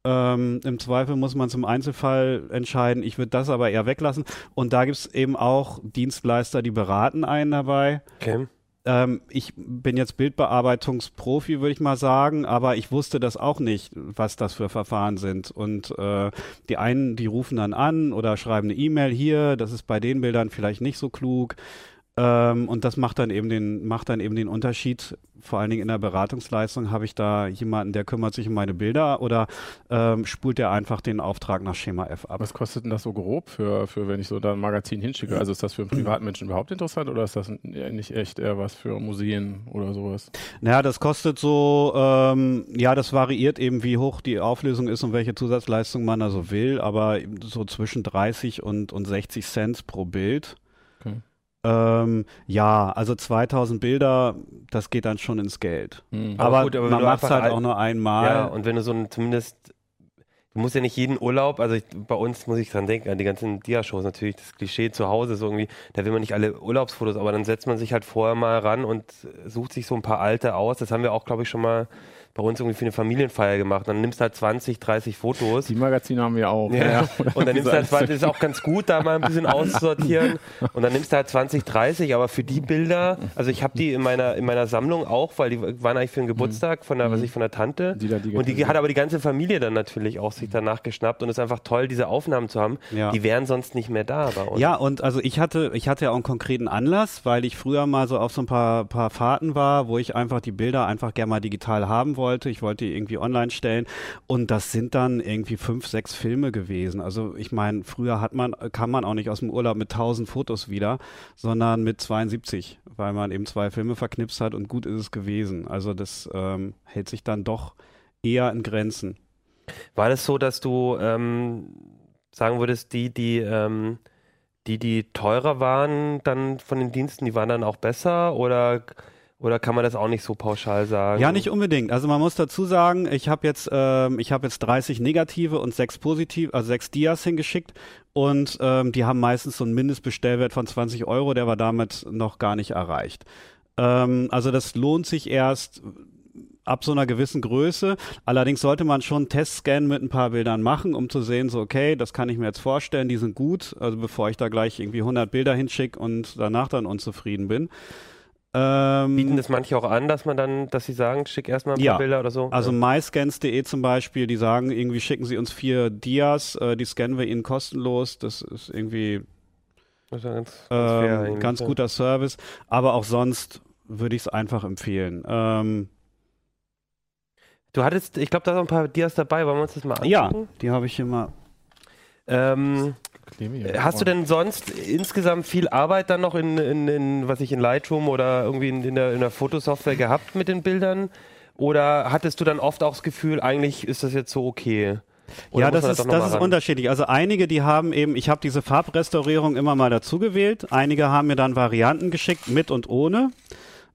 Ähm, Im Zweifel muss man zum Einzelfall entscheiden. Ich würde das aber eher weglassen. Und da gibt's eben auch Dienstleister, die beraten einen dabei. Okay. Ähm, ich bin jetzt Bildbearbeitungsprofi, würde ich mal sagen, aber ich wusste das auch nicht, was das für Verfahren sind. Und äh, die einen, die rufen dann an oder schreiben eine E-Mail hier, das ist bei den Bildern vielleicht nicht so klug. Ähm, und das macht dann eben den, macht dann eben den Unterschied. Vor allen Dingen in der Beratungsleistung habe ich da jemanden, der kümmert sich um meine Bilder oder ähm, spult der einfach den Auftrag nach Schema F ab. Was kostet denn das so grob für, für wenn ich so da ein Magazin hinschicke? Also ist das für einen Privatmenschen überhaupt interessant oder ist das nicht echt eher was für Museen oder sowas? Naja, das kostet so, ähm, ja, das variiert eben, wie hoch die Auflösung ist und welche Zusatzleistung man da so will, aber so zwischen 30 und, und 60 Cent pro Bild. Ähm, ja, also 2000 Bilder, das geht dann schon ins Geld. Mhm. Aber, aber, gut, aber man macht es halt auch nur einmal. Ja, und wenn du so ein, zumindest, du musst ja nicht jeden Urlaub, also ich, bei uns muss ich dran denken, an die ganzen Dia-Shows natürlich, das Klischee zu Hause so irgendwie, da will man nicht alle Urlaubsfotos, aber dann setzt man sich halt vorher mal ran und sucht sich so ein paar alte aus. Das haben wir auch, glaube ich, schon mal bei uns irgendwie für eine Familienfeier gemacht. Dann nimmst du halt 20, 30 Fotos. Die Magazine haben wir auch. Ja. ja. Und dann nimmst du halt 20, das ist auch ganz gut, da mal ein bisschen auszusortieren. Und dann nimmst du halt 20, 30, aber für die Bilder, also ich habe die in meiner, in meiner Sammlung auch, weil die waren eigentlich für den Geburtstag von der, was ich von der Tante. Die die und die hat aber die ganze Familie dann natürlich auch sich danach geschnappt und es ist einfach toll, diese Aufnahmen zu haben. Ja. Die wären sonst nicht mehr da bei uns. Ja, und also ich hatte, ich hatte ja auch einen konkreten Anlass, weil ich früher mal so auf so ein paar, paar Fahrten war, wo ich einfach die Bilder einfach gerne mal digital haben wollte wollte. Ich wollte die irgendwie online stellen. Und das sind dann irgendwie fünf, sechs Filme gewesen. Also ich meine, früher hat man, kam man auch nicht aus dem Urlaub mit tausend Fotos wieder, sondern mit 72, weil man eben zwei Filme verknipst hat und gut ist es gewesen. Also das ähm, hält sich dann doch eher in Grenzen. War das so, dass du ähm, sagen würdest, die, die ähm, die, die teurer waren dann von den Diensten, die waren dann auch besser oder Oder kann man das auch nicht so pauschal sagen? Ja, nicht unbedingt. Also man muss dazu sagen, ich habe jetzt, ähm, ich habe jetzt 30 negative und sechs positive, also sechs Dias hingeschickt und ähm, die haben meistens so einen Mindestbestellwert von 20 Euro, der war damit noch gar nicht erreicht. Ähm, also das lohnt sich erst ab so einer gewissen Größe. Allerdings sollte man schon einen Testscan mit ein paar Bildern machen, um zu sehen, so okay, das kann ich mir jetzt vorstellen, die sind gut, also bevor ich da gleich irgendwie 100 Bilder hinschicke und danach dann unzufrieden bin. Ähm, Bieten das manche auch an, dass man dann, dass sie sagen, schick erstmal ein paar ja, Bilder oder so? Also ja. myscans.de zum Beispiel, die sagen irgendwie, schicken sie uns vier Dias, äh, die scannen wir ihnen kostenlos. Das ist irgendwie das ist ganz, ganz, ähm, ganz guter Service. Aber auch sonst würde ich es einfach empfehlen. Ähm, du hattest, ich glaube, da sind ein paar Dias dabei. Wollen wir uns das mal angucken? Ja, die habe ich hier mal. Ähm, Hast du denn sonst insgesamt viel Arbeit dann noch in, in, in was ich in Lightroom oder irgendwie in, in, der, in der Fotosoftware gehabt mit den Bildern? Oder hattest du dann oft auch das Gefühl, eigentlich ist das jetzt so okay? Oder ja, das ist, das ist unterschiedlich. Also einige, die haben eben, ich habe diese Farbrestaurierung immer mal dazu gewählt. Einige haben mir dann Varianten geschickt, mit und ohne,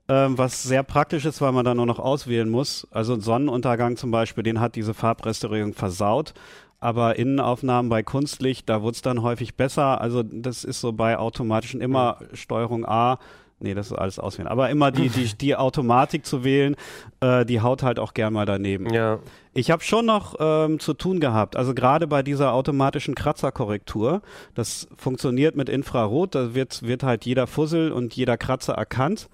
ähm, was sehr praktisch ist, weil man dann nur noch auswählen muss. Also Sonnenuntergang zum Beispiel, den hat diese Farbrestaurierung versaut aber Innenaufnahmen bei Kunstlicht, da wurde es dann häufig besser. Also das ist so bei automatischen immer Steuerung A. Nee, das ist alles auswählen. Aber immer die, die, die Automatik zu wählen, äh, die haut halt auch gern mal daneben. Ja. Ich habe schon noch ähm, zu tun gehabt. Also gerade bei dieser automatischen Kratzerkorrektur, das funktioniert mit Infrarot, da wird, wird halt jeder Fussel und jeder Kratzer erkannt.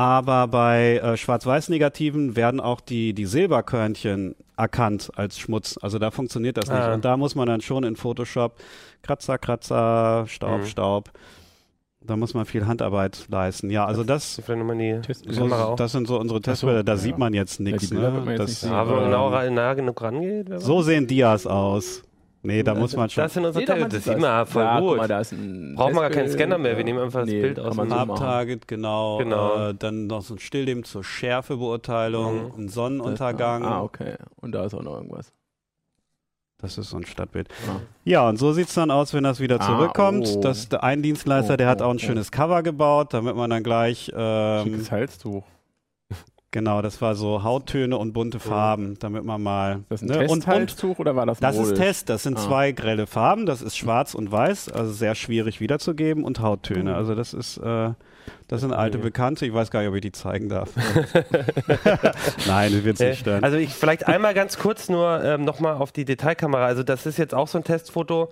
Aber bei äh, Schwarz-Weiß-Negativen werden auch die, die Silberkörnchen erkannt als Schmutz. Also da funktioniert das nicht. Ah. Und da muss man dann schon in Photoshop Kratzer, Kratzer, Staub, mhm. Staub. Da muss man viel Handarbeit leisten. Ja, also das, das, so, das sind so unsere Testbilder. Da ja. sieht man jetzt nichts. Ne? das, ja, aber genau nah genug rangeht. So sehen Dias aus. Nee, da muss man schon. Das sind unsere nee, das sieht man voll ja, gut. Mal, Braucht man gar keinen Scanner mehr, wir nehmen einfach nee, das Bild aus. dem Farbtarget, genau. genau. Äh, dann noch so ein Stillleben zur Schärfebeurteilung, mhm. ein Sonnenuntergang. Das, ah, okay. Und da ist auch noch irgendwas. Das ist so ein Stadtbild. Ah. Ja, und so sieht es dann aus, wenn das wieder ah, zurückkommt. Oh. das, der ein Dienstleister, oh, der hat auch ein oh, schönes Cover gebaut, damit man dann gleich. Ähm, Schickes Halstuch. Genau, das war so Hauttöne und bunte Farben, damit man mal. Das ist ein ne? Testhalstuch oder war das ein Das ist Test, das sind ah. zwei grelle Farben, das ist schwarz und weiß, also sehr schwierig wiederzugeben und Hauttöne. Also das ist, äh, das sind alte Bekannte, ich weiß gar nicht, ob ich die zeigen darf. Nein, das wird nicht äh, stören. Also ich vielleicht einmal ganz kurz nur ähm, nochmal auf die Detailkamera. Also das ist jetzt auch so ein Testfoto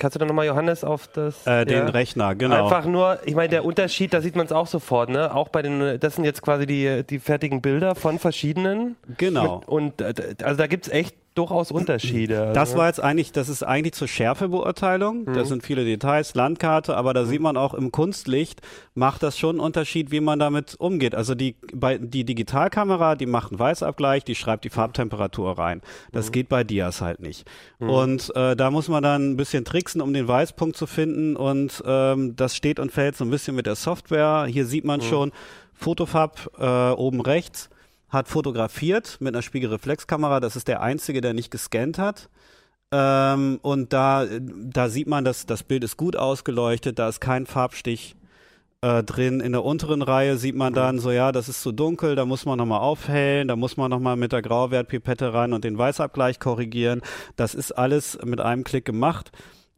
Kannst du da nochmal, Johannes, auf das? Äh, den ja. Rechner, genau. Einfach nur, ich meine, der Unterschied, da sieht man es auch sofort, ne? Auch bei den, das sind jetzt quasi die, die fertigen Bilder von verschiedenen. Genau. Mit, und äh, also da gibt es echt durchaus Unterschiede. Das war jetzt eigentlich, das ist eigentlich zur Schärfebeurteilung. Mhm. Das sind viele Details, Landkarte, aber da mhm. sieht man auch im Kunstlicht macht das schon einen Unterschied, wie man damit umgeht. Also die, bei, die Digitalkamera, die macht einen Weißabgleich, die schreibt die Farbtemperatur rein. Das mhm. geht bei Dias halt nicht. Mhm. Und äh, da muss man dann ein bisschen tricksen, um den Weißpunkt zu finden. Und ähm, das steht und fällt so ein bisschen mit der Software. Hier sieht man mhm. schon Fotofab äh, oben rechts hat fotografiert mit einer Spiegelreflexkamera. Das ist der einzige, der nicht gescannt hat. Ähm, und da, da sieht man, dass das Bild ist gut ausgeleuchtet, da ist kein Farbstich äh, drin. In der unteren Reihe sieht man dann so, ja, das ist zu dunkel, da muss man nochmal aufhellen, da muss man nochmal mit der Grauwertpipette ran und den Weißabgleich korrigieren. Das ist alles mit einem Klick gemacht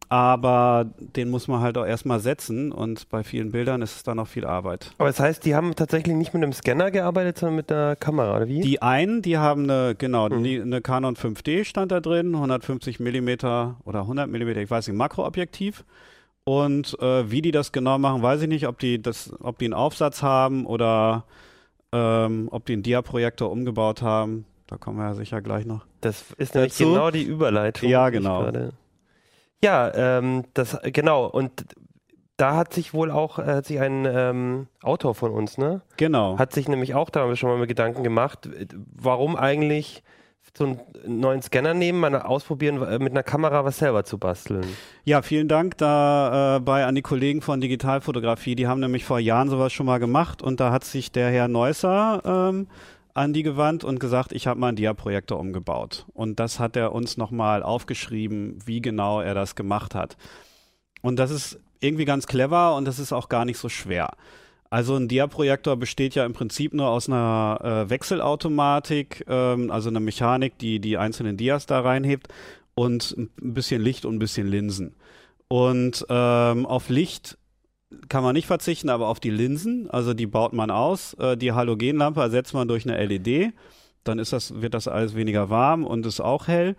aber den muss man halt auch erstmal setzen und bei vielen Bildern ist es dann noch viel Arbeit. Aber das heißt, die haben tatsächlich nicht mit einem Scanner gearbeitet, sondern mit einer Kamera, oder wie? Die einen, die haben eine, genau, mhm. eine Canon 5D stand da drin, 150 Millimeter oder 100 Millimeter, ich weiß nicht, Makroobjektiv. Und äh, wie die das genau machen, weiß ich nicht, ob die das, ob die einen Aufsatz haben oder ähm, ob die einen Dia-Projektor umgebaut haben. Da kommen wir ja sicher gleich noch. Das ist nämlich dazu. genau die Überleitung. Ja, genau. Ja, ähm, das genau. Und da hat sich wohl auch äh, hat sich ein ähm, Autor von uns, ne? Genau. Hat sich nämlich auch da schon mal mit Gedanken gemacht, warum eigentlich so einen neuen Scanner nehmen, mal ausprobieren, äh, mit einer Kamera was selber zu basteln. Ja, vielen Dank dabei äh, an die Kollegen von Digitalfotografie. Die haben nämlich vor Jahren sowas schon mal gemacht und da hat sich der Herr Neusser ähm, an die gewandt und gesagt, ich habe mal einen Dia-Projektor umgebaut. Und das hat er uns nochmal aufgeschrieben, wie genau er das gemacht hat. Und das ist irgendwie ganz clever und das ist auch gar nicht so schwer. Also ein Dia-Projektor besteht ja im Prinzip nur aus einer äh, Wechselautomatik, ähm, also einer Mechanik, die die einzelnen Dias da reinhebt und ein bisschen Licht und ein bisschen Linsen. Und ähm, auf Licht kann man nicht verzichten, aber auf die Linsen, also die baut man aus. Äh, die Halogenlampe ersetzt man durch eine LED. Dann ist das, wird das alles weniger warm und ist auch hell.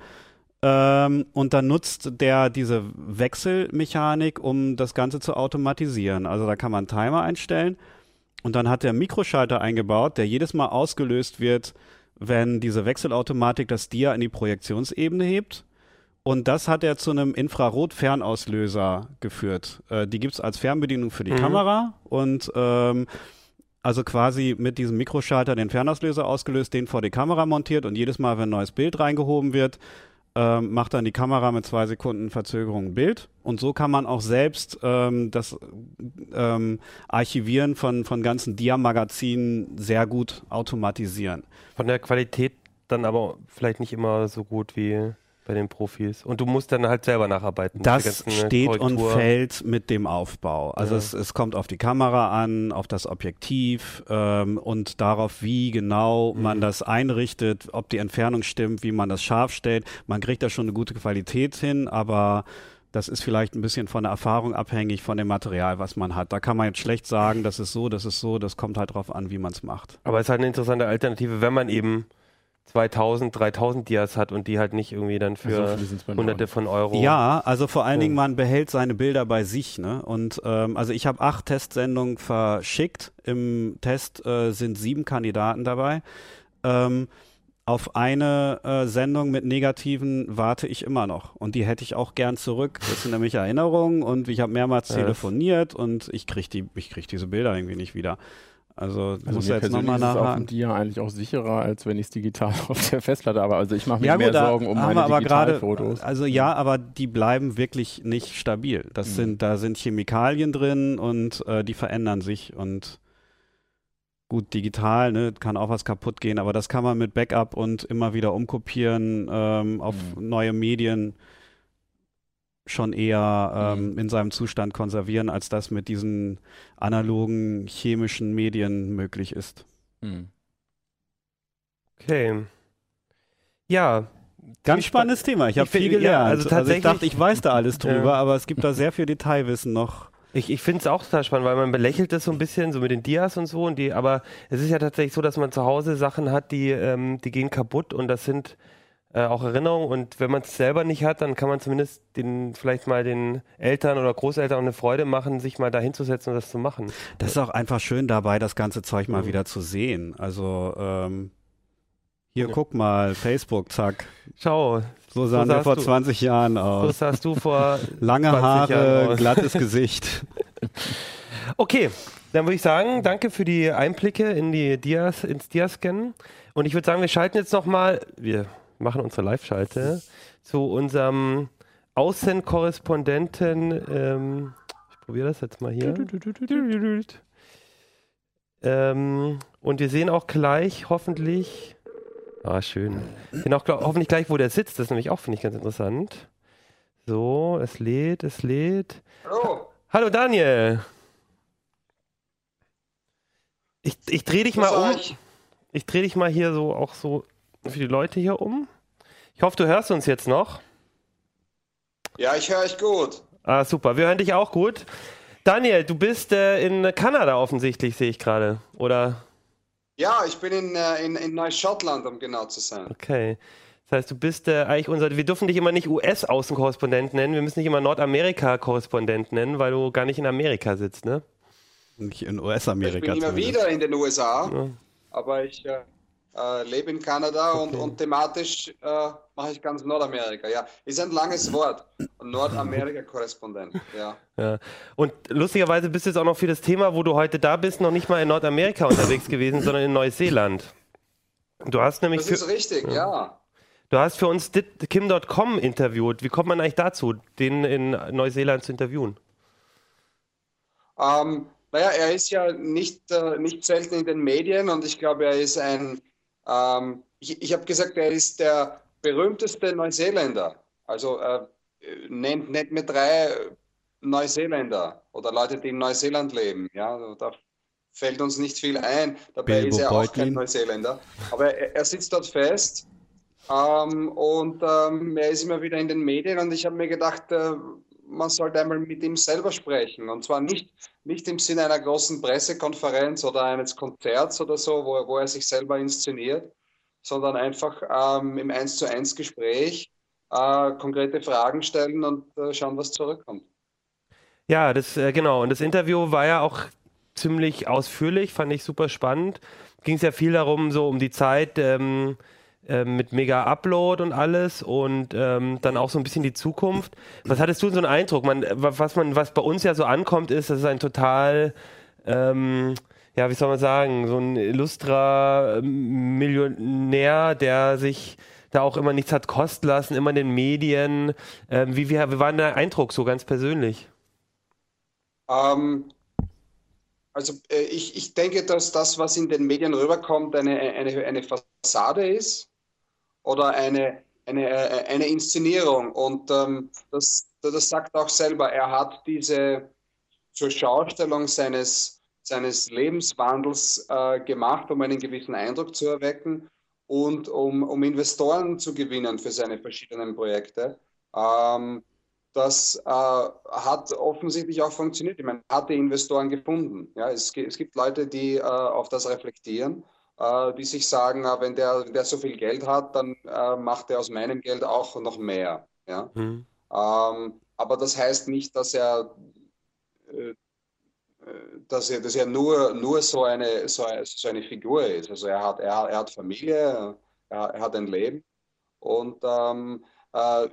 Ähm, und dann nutzt der diese Wechselmechanik, um das Ganze zu automatisieren. Also da kann man Timer einstellen und dann hat der Mikroschalter eingebaut, der jedes Mal ausgelöst wird, wenn diese Wechselautomatik das Dia in die Projektionsebene hebt. Und das hat er zu einem Infrarot-Fernauslöser geführt. Äh, die gibt's als Fernbedienung für die mhm. Kamera und ähm, also quasi mit diesem Mikroschalter den Fernauslöser ausgelöst, den vor die Kamera montiert und jedes Mal, wenn ein neues Bild reingehoben wird, ähm, macht dann die Kamera mit zwei Sekunden Verzögerung ein Bild. Und so kann man auch selbst ähm, das ähm, Archivieren von, von ganzen Dia-Magazinen sehr gut automatisieren. Von der Qualität dann aber vielleicht nicht immer so gut wie bei den Profis. Und du musst dann halt selber nacharbeiten. Das steht Korrektur. und fällt mit dem Aufbau. Also ja. es, es kommt auf die Kamera an, auf das Objektiv ähm, und darauf, wie genau mhm. man das einrichtet, ob die Entfernung stimmt, wie man das scharf stellt. Man kriegt da schon eine gute Qualität hin, aber das ist vielleicht ein bisschen von der Erfahrung abhängig, von dem Material, was man hat. Da kann man jetzt schlecht sagen, das ist so, das ist so, das kommt halt drauf an, wie man es macht. Aber es ist halt eine interessante Alternative, wenn man eben 2000, 3000 Dias hat und die halt nicht irgendwie dann für also hunderte von Euro. Ja, also vor allen Dingen, man behält seine Bilder bei sich. Ne? Und ähm, also ich habe acht Testsendungen verschickt. Im Test äh, sind sieben Kandidaten dabei. Ähm, auf eine äh, Sendung mit Negativen warte ich immer noch. Und die hätte ich auch gern zurück. Das sind nämlich Erinnerungen und ich habe mehrmals telefoniert und ich kriege die, ich krieg diese Bilder irgendwie nicht wieder. Also, also muss jetzt nochmal nachhaken. Die ja eigentlich auch sicherer, als wenn ich es digital auf der Festplatte habe. Also ich mache mir ja, mehr gut, Sorgen um meine Digitalfotos. Also ja, aber die bleiben wirklich nicht stabil. Das mhm. sind, da sind Chemikalien drin und äh, die verändern sich und gut, digital, ne, kann auch was kaputt gehen, aber das kann man mit Backup und immer wieder umkopieren ähm, auf mhm. neue Medien schon eher ähm, mhm. in seinem Zustand konservieren, als das mit diesen analogen chemischen Medien möglich ist. Mhm. Okay. Ja. Ganz spannendes spa Thema. Ich habe viel gelernt. Ja, also, also, ich dachte, ich weiß da alles drüber, ja. aber es gibt da sehr viel Detailwissen noch. Ich, ich finde es auch total spannend, weil man belächelt das so ein bisschen, so mit den Dias und so. Und die, aber es ist ja tatsächlich so, dass man zu Hause Sachen hat, die, ähm, die gehen kaputt und das sind äh, auch Erinnerungen. Und wenn man es selber nicht hat, dann kann man zumindest den, vielleicht mal den Eltern oder Großeltern eine Freude machen, sich mal da hinzusetzen und das zu machen. Das ist auch einfach schön dabei, das ganze Zeug mal mhm. wieder zu sehen. Also ähm, hier, ja. guck mal, Facebook, zack. Schau. So sahen so wir vor du, 20 Jahren aus. So sahst du vor Lange Haare, glattes Gesicht. Okay, dann würde ich sagen, danke für die Einblicke in die Dias, ins Diascannen. Und ich würde sagen, wir schalten jetzt nochmal, wir machen unsere Live-Schalte zu unserem Außenkorrespondenten. Ähm, ich probiere das jetzt mal hier. Ähm, und wir sehen auch gleich hoffentlich. Ah, schön. Wir sehen auch hoffentlich gleich, wo der sitzt. Das ist nämlich auch, finde ich, ganz interessant. So, es lädt, es lädt. Hallo. Hallo Daniel. Ich, ich drehe dich mal um. Ich, ich drehe dich mal hier so auch so für die Leute hier um. Ich hoffe, du hörst uns jetzt noch. Ja, ich höre euch gut. Ah, super. Wir hören dich auch gut. Daniel, du bist äh, in Kanada offensichtlich, sehe ich gerade, oder? Ja, ich bin in, äh, in, in Neuschottland, um genau zu sein. Okay. Das heißt, du bist äh, eigentlich unser, wir dürfen dich immer nicht US-Außenkorrespondent nennen, wir müssen dich immer Nordamerika-Korrespondent nennen, weil du gar nicht in Amerika sitzt, ne? Nicht in US-Amerika. Ich bin immer wieder in den USA, ja. aber ich äh, lebe in Kanada okay. und, und, thematisch äh, mache ich ganz Nordamerika. Ja, ist ein langes Wort. Nordamerika-Korrespondent. Ja. ja. Und lustigerweise bist du jetzt auch noch für das Thema, wo du heute da bist, noch nicht mal in Nordamerika unterwegs gewesen, sondern in Neuseeland. Du hast nämlich. Das ist richtig, ja. ja. Du hast für uns Kim.com interviewt. Wie kommt man eigentlich dazu, den in Neuseeland zu interviewen? Ähm, naja, er ist ja nicht, äh, nicht selten in den Medien und ich glaube, er ist ein ähm, ich ich habe gesagt, er ist der berühmteste Neuseeländer. Also äh, nennt, nennt mir drei Neuseeländer oder Leute, die in Neuseeland leben. Ja, da fällt uns nicht viel ein. Dabei Bilbo ist er Beutlin. auch kein Neuseeländer. Aber er, er sitzt dort fest ähm, und ähm, er ist immer wieder in den Medien und ich habe mir gedacht, äh, man sollte einmal mit ihm selber sprechen. Und zwar nicht, nicht im Sinne einer großen Pressekonferenz oder eines Konzerts oder so, wo, wo er sich selber inszeniert, sondern einfach ähm, im 1 zu 1 Gespräch äh, konkrete Fragen stellen und äh, schauen, was zurückkommt. Ja, das äh, genau. Und das Interview war ja auch ziemlich ausführlich, fand ich super spannend. Ging es ja viel darum, so um die Zeit ähm, äh, mit Mega Upload und alles und ähm, dann auch so ein bisschen die Zukunft. Was hattest du so einen Eindruck? Man, was man, was bei uns ja so ankommt, ist, das ist ein total ähm, ja, wie soll man sagen, so ein illustrer ähm, Millionär, der sich da auch immer nichts hat kosten lassen, immer in den Medien. Ähm, wie, wie, wie war der Eindruck so ganz persönlich? Ähm, also äh, ich, ich denke, dass das, was in den Medien rüberkommt, eine, eine, eine Fassade ist oder eine, eine, äh, eine Inszenierung. Und ähm, das, das sagt auch selber, er hat diese zur Schaustellung seines, seines Lebenswandels äh, gemacht, um einen gewissen Eindruck zu erwecken und um, um Investoren zu gewinnen für seine verschiedenen Projekte. Ähm, das äh, hat offensichtlich auch funktioniert. Ich meine, hat die Investoren gefunden. Ja, es, es gibt Leute, die äh, auf das reflektieren, äh, die sich sagen, äh, wenn der, der so viel Geld hat, dann äh, macht er aus meinem Geld auch noch mehr. Ja? Mhm. Ähm, aber das heißt nicht, dass er, äh, dass er, dass er nur, nur so, eine, so, so eine Figur ist. Also er hat, er, er hat Familie, er, er hat ein Leben und ähm, er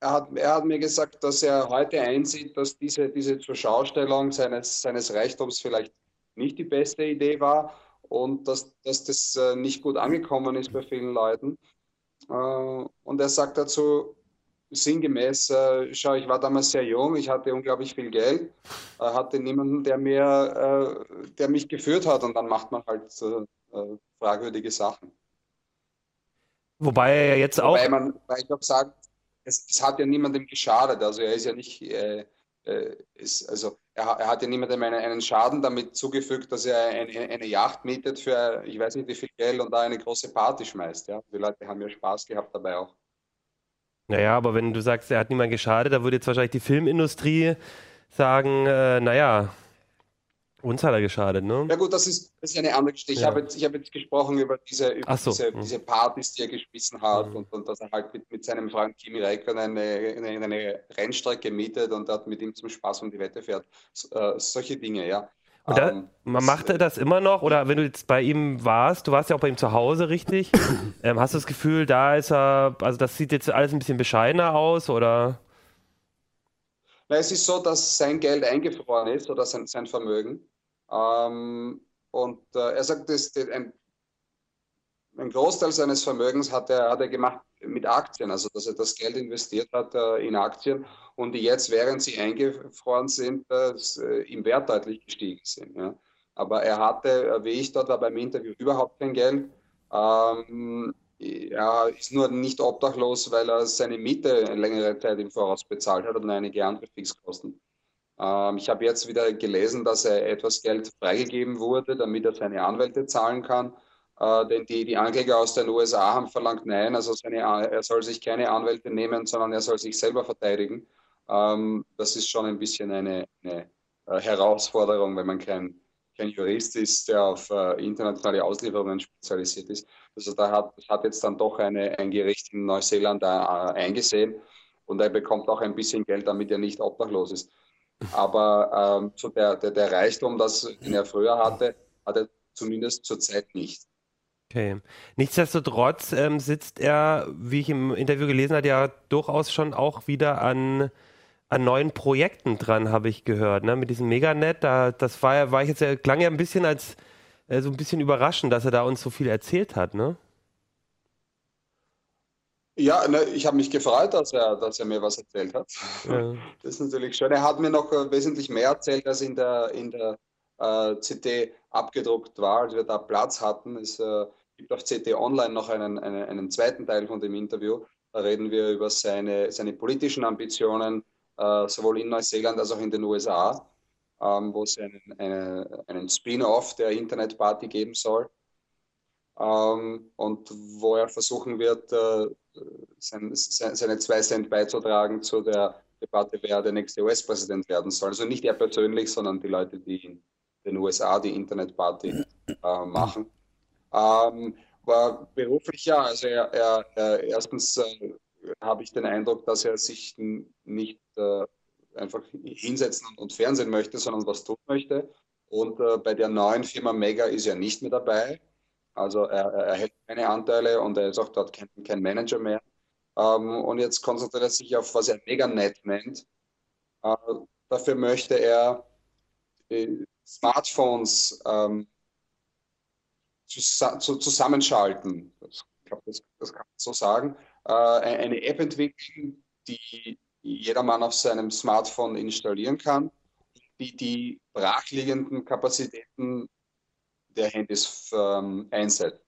hat, er hat mir gesagt, dass er heute einsieht, dass diese, diese Zurschaustellung seines, seines Reichtums vielleicht nicht die beste Idee war und dass, dass das äh, nicht gut angekommen ist bei vielen Leuten. Äh, und er sagt dazu sinngemäß, äh, schau, ich war damals sehr jung, ich hatte unglaublich viel Geld, hatte niemanden, der, mir, der mich geführt hat und dann macht man halt fragwürdige Sachen. Wobei er jetzt auch. Wobei man, weil ich auch sagen, es, es, hat ja niemandem geschadet. Also er ist ja nicht, äh, ist, also er, er, hat ja niemandem einen, einen, Schaden damit zugefügt, dass er eine, eine Yacht mietet für ich weiß nicht wie viel Geld und da eine große Party schmeißt. Ja? Die Leute haben ja Spaß gehabt dabei auch. Naja, aber wenn du sagst, er hat niemand geschadet, da würde jetzt wahrscheinlich die Filmindustrie sagen, äh, naja, uns hat er geschadet, ne? Ja gut, das ist, das ist eine andere Geschichte. Ich habe jetzt, hab jetzt gesprochen über, diese, über so. diese, mhm. diese, Partys, die er geschmissen hat mhm. und, und, dass er halt mit, mit seinem Freund Kimi Räikkönen eine, eine, eine, Rennstrecke mietet und dort mit ihm zum Spaß um die Wette fährt. So, äh, solche Dinge, ja. Und da, ähm, man macht er das immer noch? Oder wenn du jetzt bei ihm warst, du warst ja auch bei ihm zu Hause, richtig? ähm, hast du das Gefühl, da ist er, also das sieht jetzt alles ein bisschen bescheidener aus, oder? Na, es ist so, dass sein Geld eingefroren ist oder sein, sein Vermögen. Ähm, und äh, er sagt, dass ein, ein, Großteil seines Vermögens hat er, hat er gemacht mit Aktien, also dass er das Geld investiert hat äh, in Aktien und die jetzt, während sie eingefroren sind, äh, im Wert deutlich gestiegen sind. Ja. Aber er hatte, äh, wie ich dort war beim Interview, überhaupt kein Geld. Ähm, er ist nur nicht obdachlos, weil er seine Miete längere Zeit im Voraus bezahlt hat und einige andere Fixkosten. Ähm, ich habe jetzt wieder gelesen, dass er etwas Geld freigegeben wurde, damit er seine Anwälte zahlen kann. Äh, denn die, die Ankläger aus den USA haben verlangt, nein, also seine, er soll sich keine Anwälte nehmen, sondern er soll sich selber verteidigen. Ähm, das ist schon ein bisschen eine, eine äh, Herausforderung, wenn man kein, kein Jurist ist, der auf äh, internationale Auslieferungen spezialisiert ist. Also da hat, hat jetzt dann doch eine, ein Gericht in Neuseeland äh, eingesehen und er bekommt auch ein bisschen Geld, damit er nicht obdachlos ist. Aber ähm, so der, der, der Reichtum, das, den er früher hatte, hat er zumindest zurzeit nicht. Okay. Nichtsdestotrotz ähm, sitzt er, wie ich im Interview gelesen habe, ja durchaus schon auch wieder an, an neuen Projekten dran, habe ich gehört. Ne? Mit diesem Meganet, da, das war ja, war ich jetzt, klang ja ein bisschen als äh, so ein bisschen überraschend, dass er da uns so viel erzählt hat, ne? Ja, ne, ich habe mich gefreut, dass er, dass er mir was erzählt hat. Ja. Das ist natürlich schön. Er hat mir noch äh, wesentlich mehr erzählt, als in der, in der äh, CT abgedruckt war, als wir da Platz hatten. Es äh, gibt auf CT Online noch einen, einen, einen, zweiten Teil von dem Interview. Da reden wir über seine, seine politischen Ambitionen, äh, sowohl in Neuseeland als auch in den USA. ähm, wo es einen, eine, einen Spin-off der Internetparty geben soll. Ähm, und wo er versuchen wird, äh, sein, seine zwei Cent beizutragen zu der Debatte, wer der nächste US-Präsident werden soll. Also nicht er persönlich, sondern die Leute, die in den USA die Internetparty äh, machen. Ähm, war beruflich ja, also er, er, er erstens äh, habe ich den Eindruck, dass er sich nicht äh, einfach hinsetzen und, Fernsehen möchte, sondern was tun möchte. Und äh, bei der neuen Firma Mega ist er nicht mehr dabei. Also er, er hält keine Anteile und er ist auch dort kein, kein Manager mehr. Ähm, und jetzt konzentriert er sich auf, was er Meganet nennt. Äh, dafür möchte er Smartphones ähm, zusammenschalten. Ich glaube, das, das, kann man so sagen. Äh, eine App entwickeln, die jedermann auf seinem Smartphone installieren kann, die die brachliegenden Kapazitäten der Handys ähm, einsetzt.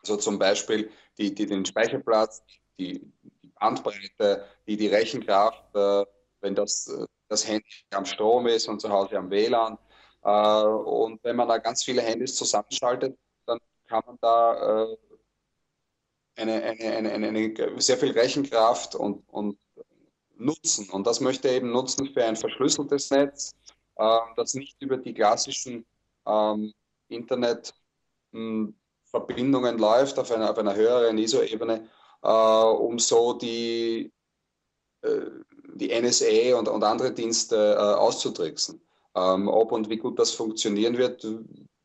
Also zum Beispiel die, die den Speicherplatz, die, die Bandbreite, die die Rechenkraft, äh, wenn das, das Handy am Strom ist und zu Hause am WLAN. Äh, und wenn man da ganz viele Handys zusammenschaltet, dann kann man da äh, eine, eine, eine, eine, sehr viel Rechenkraft und, und nutzen. Und das möchte er eben nutzen für ein verschlüsseltes Netz, äh, das nicht über die klassischen ähm, Internetverbindungen hm, läuft, auf einer, auf einer höheren ISO-Ebene, äh, um so die, äh, die NSA und, und andere Dienste äh, auszutricksen. Ähm, ob und wie gut das funktionieren wird,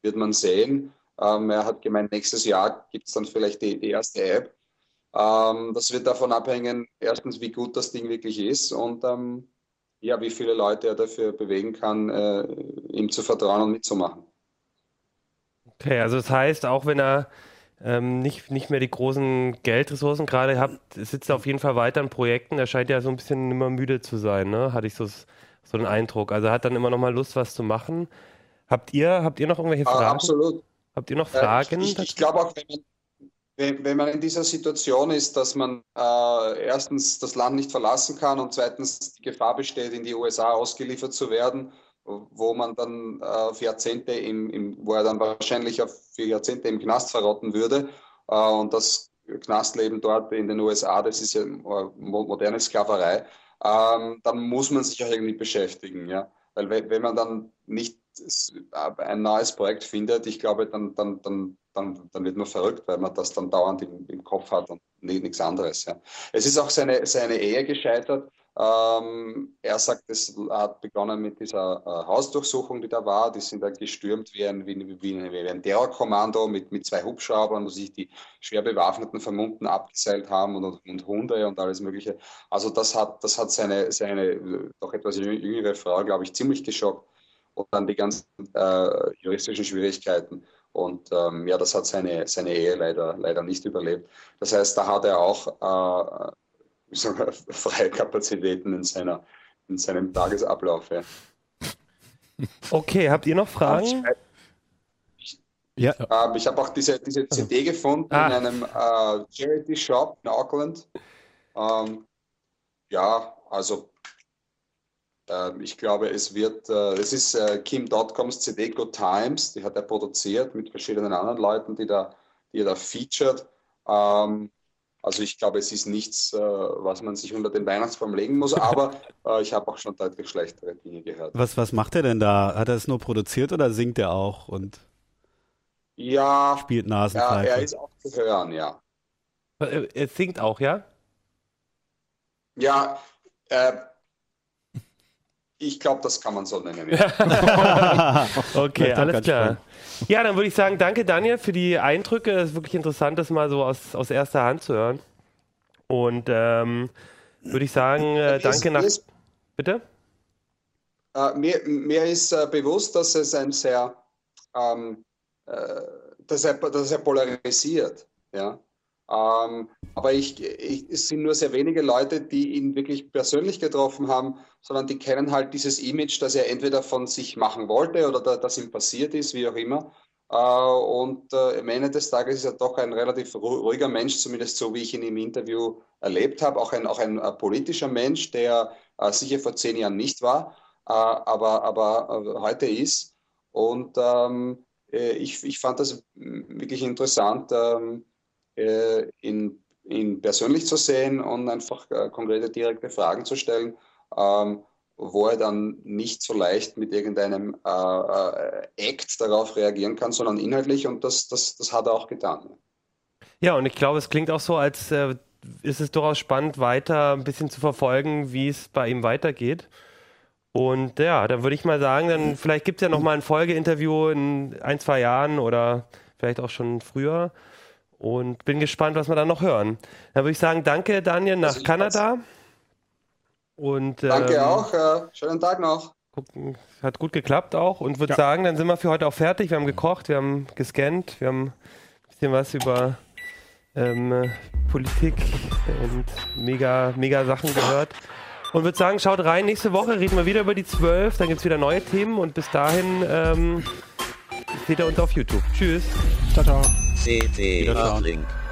wird man sehen. Ähm, er hat gemeint, nächstes Jahr gibt es dann vielleicht die, die erste App. Ähm, das wird davon abhängen, erstens, wie gut das Ding wirklich ist und ähm, ja, wie viele Leute er dafür bewegen kann, äh, ihm zu vertrauen und mitzumachen. Okay, also das heißt, auch wenn er ähm, nicht, nicht mehr die großen Geldressourcen gerade hat, sitzt er auf jeden Fall weiter an Projekten. Er scheint ja so ein bisschen immer müde zu sein, ne? hatte ich so, so den Eindruck. Also er hat dann immer noch mal Lust, was zu machen. Habt ihr, habt ihr noch irgendwelche ah, Fragen? Ah, absolut. Habt ihr noch Fragen? Äh, ich, ich glaube auch, wenn man, wenn, man in dieser Situation ist, dass man äh, erstens das Land nicht verlassen kann und zweitens die Gefahr besteht, in die USA ausgeliefert zu werden, wo man dann äh, für Jahrzehnte im, im, wo er dann wahrscheinlich für Jahrzehnte im Knast verrotten würde. Äh, und das Knastleben dort in den USA, das ist ja moderne Sklaverei. Ähm, dann muss man sich auch irgendwie beschäftigen, ja. Weil wenn man dann nicht ein neues Projekt findet, ich glaube, dann, dann, dann, dann, dann wird man verrückt, weil man das dann dauernd im, im Kopf hat und nichts anderes. Ja. Es ist auch seine, seine Ehe gescheitert. Ähm, er sagt, es hat begonnen mit dieser äh, Hausdurchsuchung, die da war. Die sind dann gestürmt wie ein, wie, wie, wie ein Terrorkommando mit, mit zwei Hubschraubern, wo sich die schwer bewaffneten Vermummten abgeseilt haben und, und, Hunde und alles Mögliche. Also das hat, das hat seine, seine doch etwas jüngere Frau, glaube ich, ziemlich geschockt. Und dann die ganzen äh, juristischen Schwierigkeiten. Und ähm, ja, das hat seine, seine Ehe leider, leider nicht überlebt. Das heißt, da hat er auch äh, sogar freie Kapazitäten in, seiner, in seinem Tagesablauf. Ja. Okay, habt ihr noch Fragen? Ja. Ähm, ich habe auch diese, diese CD gefunden ah. in einem äh, Charity Shop in Auckland. Ähm, ja, also äh, ich glaube, es wird, äh, es ist äh, Kim Dotcoms CD Good Times, die hat er produziert mit verschiedenen anderen Leuten, die da, die er da featured. Ähm, also ich glaube, es ist nichts, äh, was man sich unter den Weihnachtsbaum legen muss, aber äh, ich habe auch schon deutlich schlechtere Dinge gehört. Was, was macht er denn da? Hat er es nur produziert oder singt er auch und ja, spielt Nasenpfeife? Ja, er ist auch zu hören, ja. Äh, er singt auch, ja? Ja, äh, ich glaube, das kann man so nennen. Ja. okay, alles klar. Spannend. Ja, dann würde ich sagen, danke Daniel für die Eindrücke. Es ist wirklich interessant, das mal so aus, aus erster Hand zu hören. Und ähm, würde ich sagen, äh, danke nach. Bitte? Äh, mir, mir ist äh, bewusst, dass es ein sehr, ähm, äh, dass, er, dass er polarisiert. Ja? Ähm, aber ich, ich, es sind nur sehr wenige Leute, die ihn wirklich persönlich getroffen haben, sondern die kennen halt dieses Image, das er entweder von sich machen wollte oder da, das ihm passiert ist, wie auch immer. Äh, und äh, am Ende des Tages ist er doch ein relativ ruhiger Mensch, zumindest so wie ich ihn im Interview erlebt habe. Auch ein, auch ein äh, politischer Mensch, der äh, sicher vor zehn Jahren nicht war. aber, aber heute ist. Und ähm, ich, ich fand das wirklich interessant, ähm, in, ihn persönlich zu sehen und einfach konkrete, direkte Fragen zu stellen. Ähm, wo er dann nicht so leicht mit irgendeinem äh, äh, Act darauf reagieren kann, sondern inhaltlich und das, das, das hat er auch getan. Ja, und ich glaube, es klingt auch so, als äh, ist es durchaus spannend, weiter ein bisschen zu verfolgen, wie es bei ihm weitergeht. Und ja, dann würde ich mal sagen, dann vielleicht gibt es ja nochmal ein Folgeinterview in ein, zwei Jahren oder vielleicht auch schon früher. Und bin gespannt, was wir dann noch hören. Dann würde ich sagen, danke Daniel nach also Kanada. Und, Danke ähm, auch. Äh, schönen Tag noch. Gucken, hat gut geklappt auch und würde ja. sagen, dann sind wir für heute auch fertig. Wir haben gekocht, wir haben gescannt, wir haben ein bisschen was über ähm, Politik und mega, mega Sachen gehört. Und würde sagen, schaut rein, nächste Woche reden wir wieder über die 12, dann gibt es wieder neue Themen und bis dahin ähm, seht ihr uns auf YouTube. Tschüss. Ciao, ciao. CT Uplink.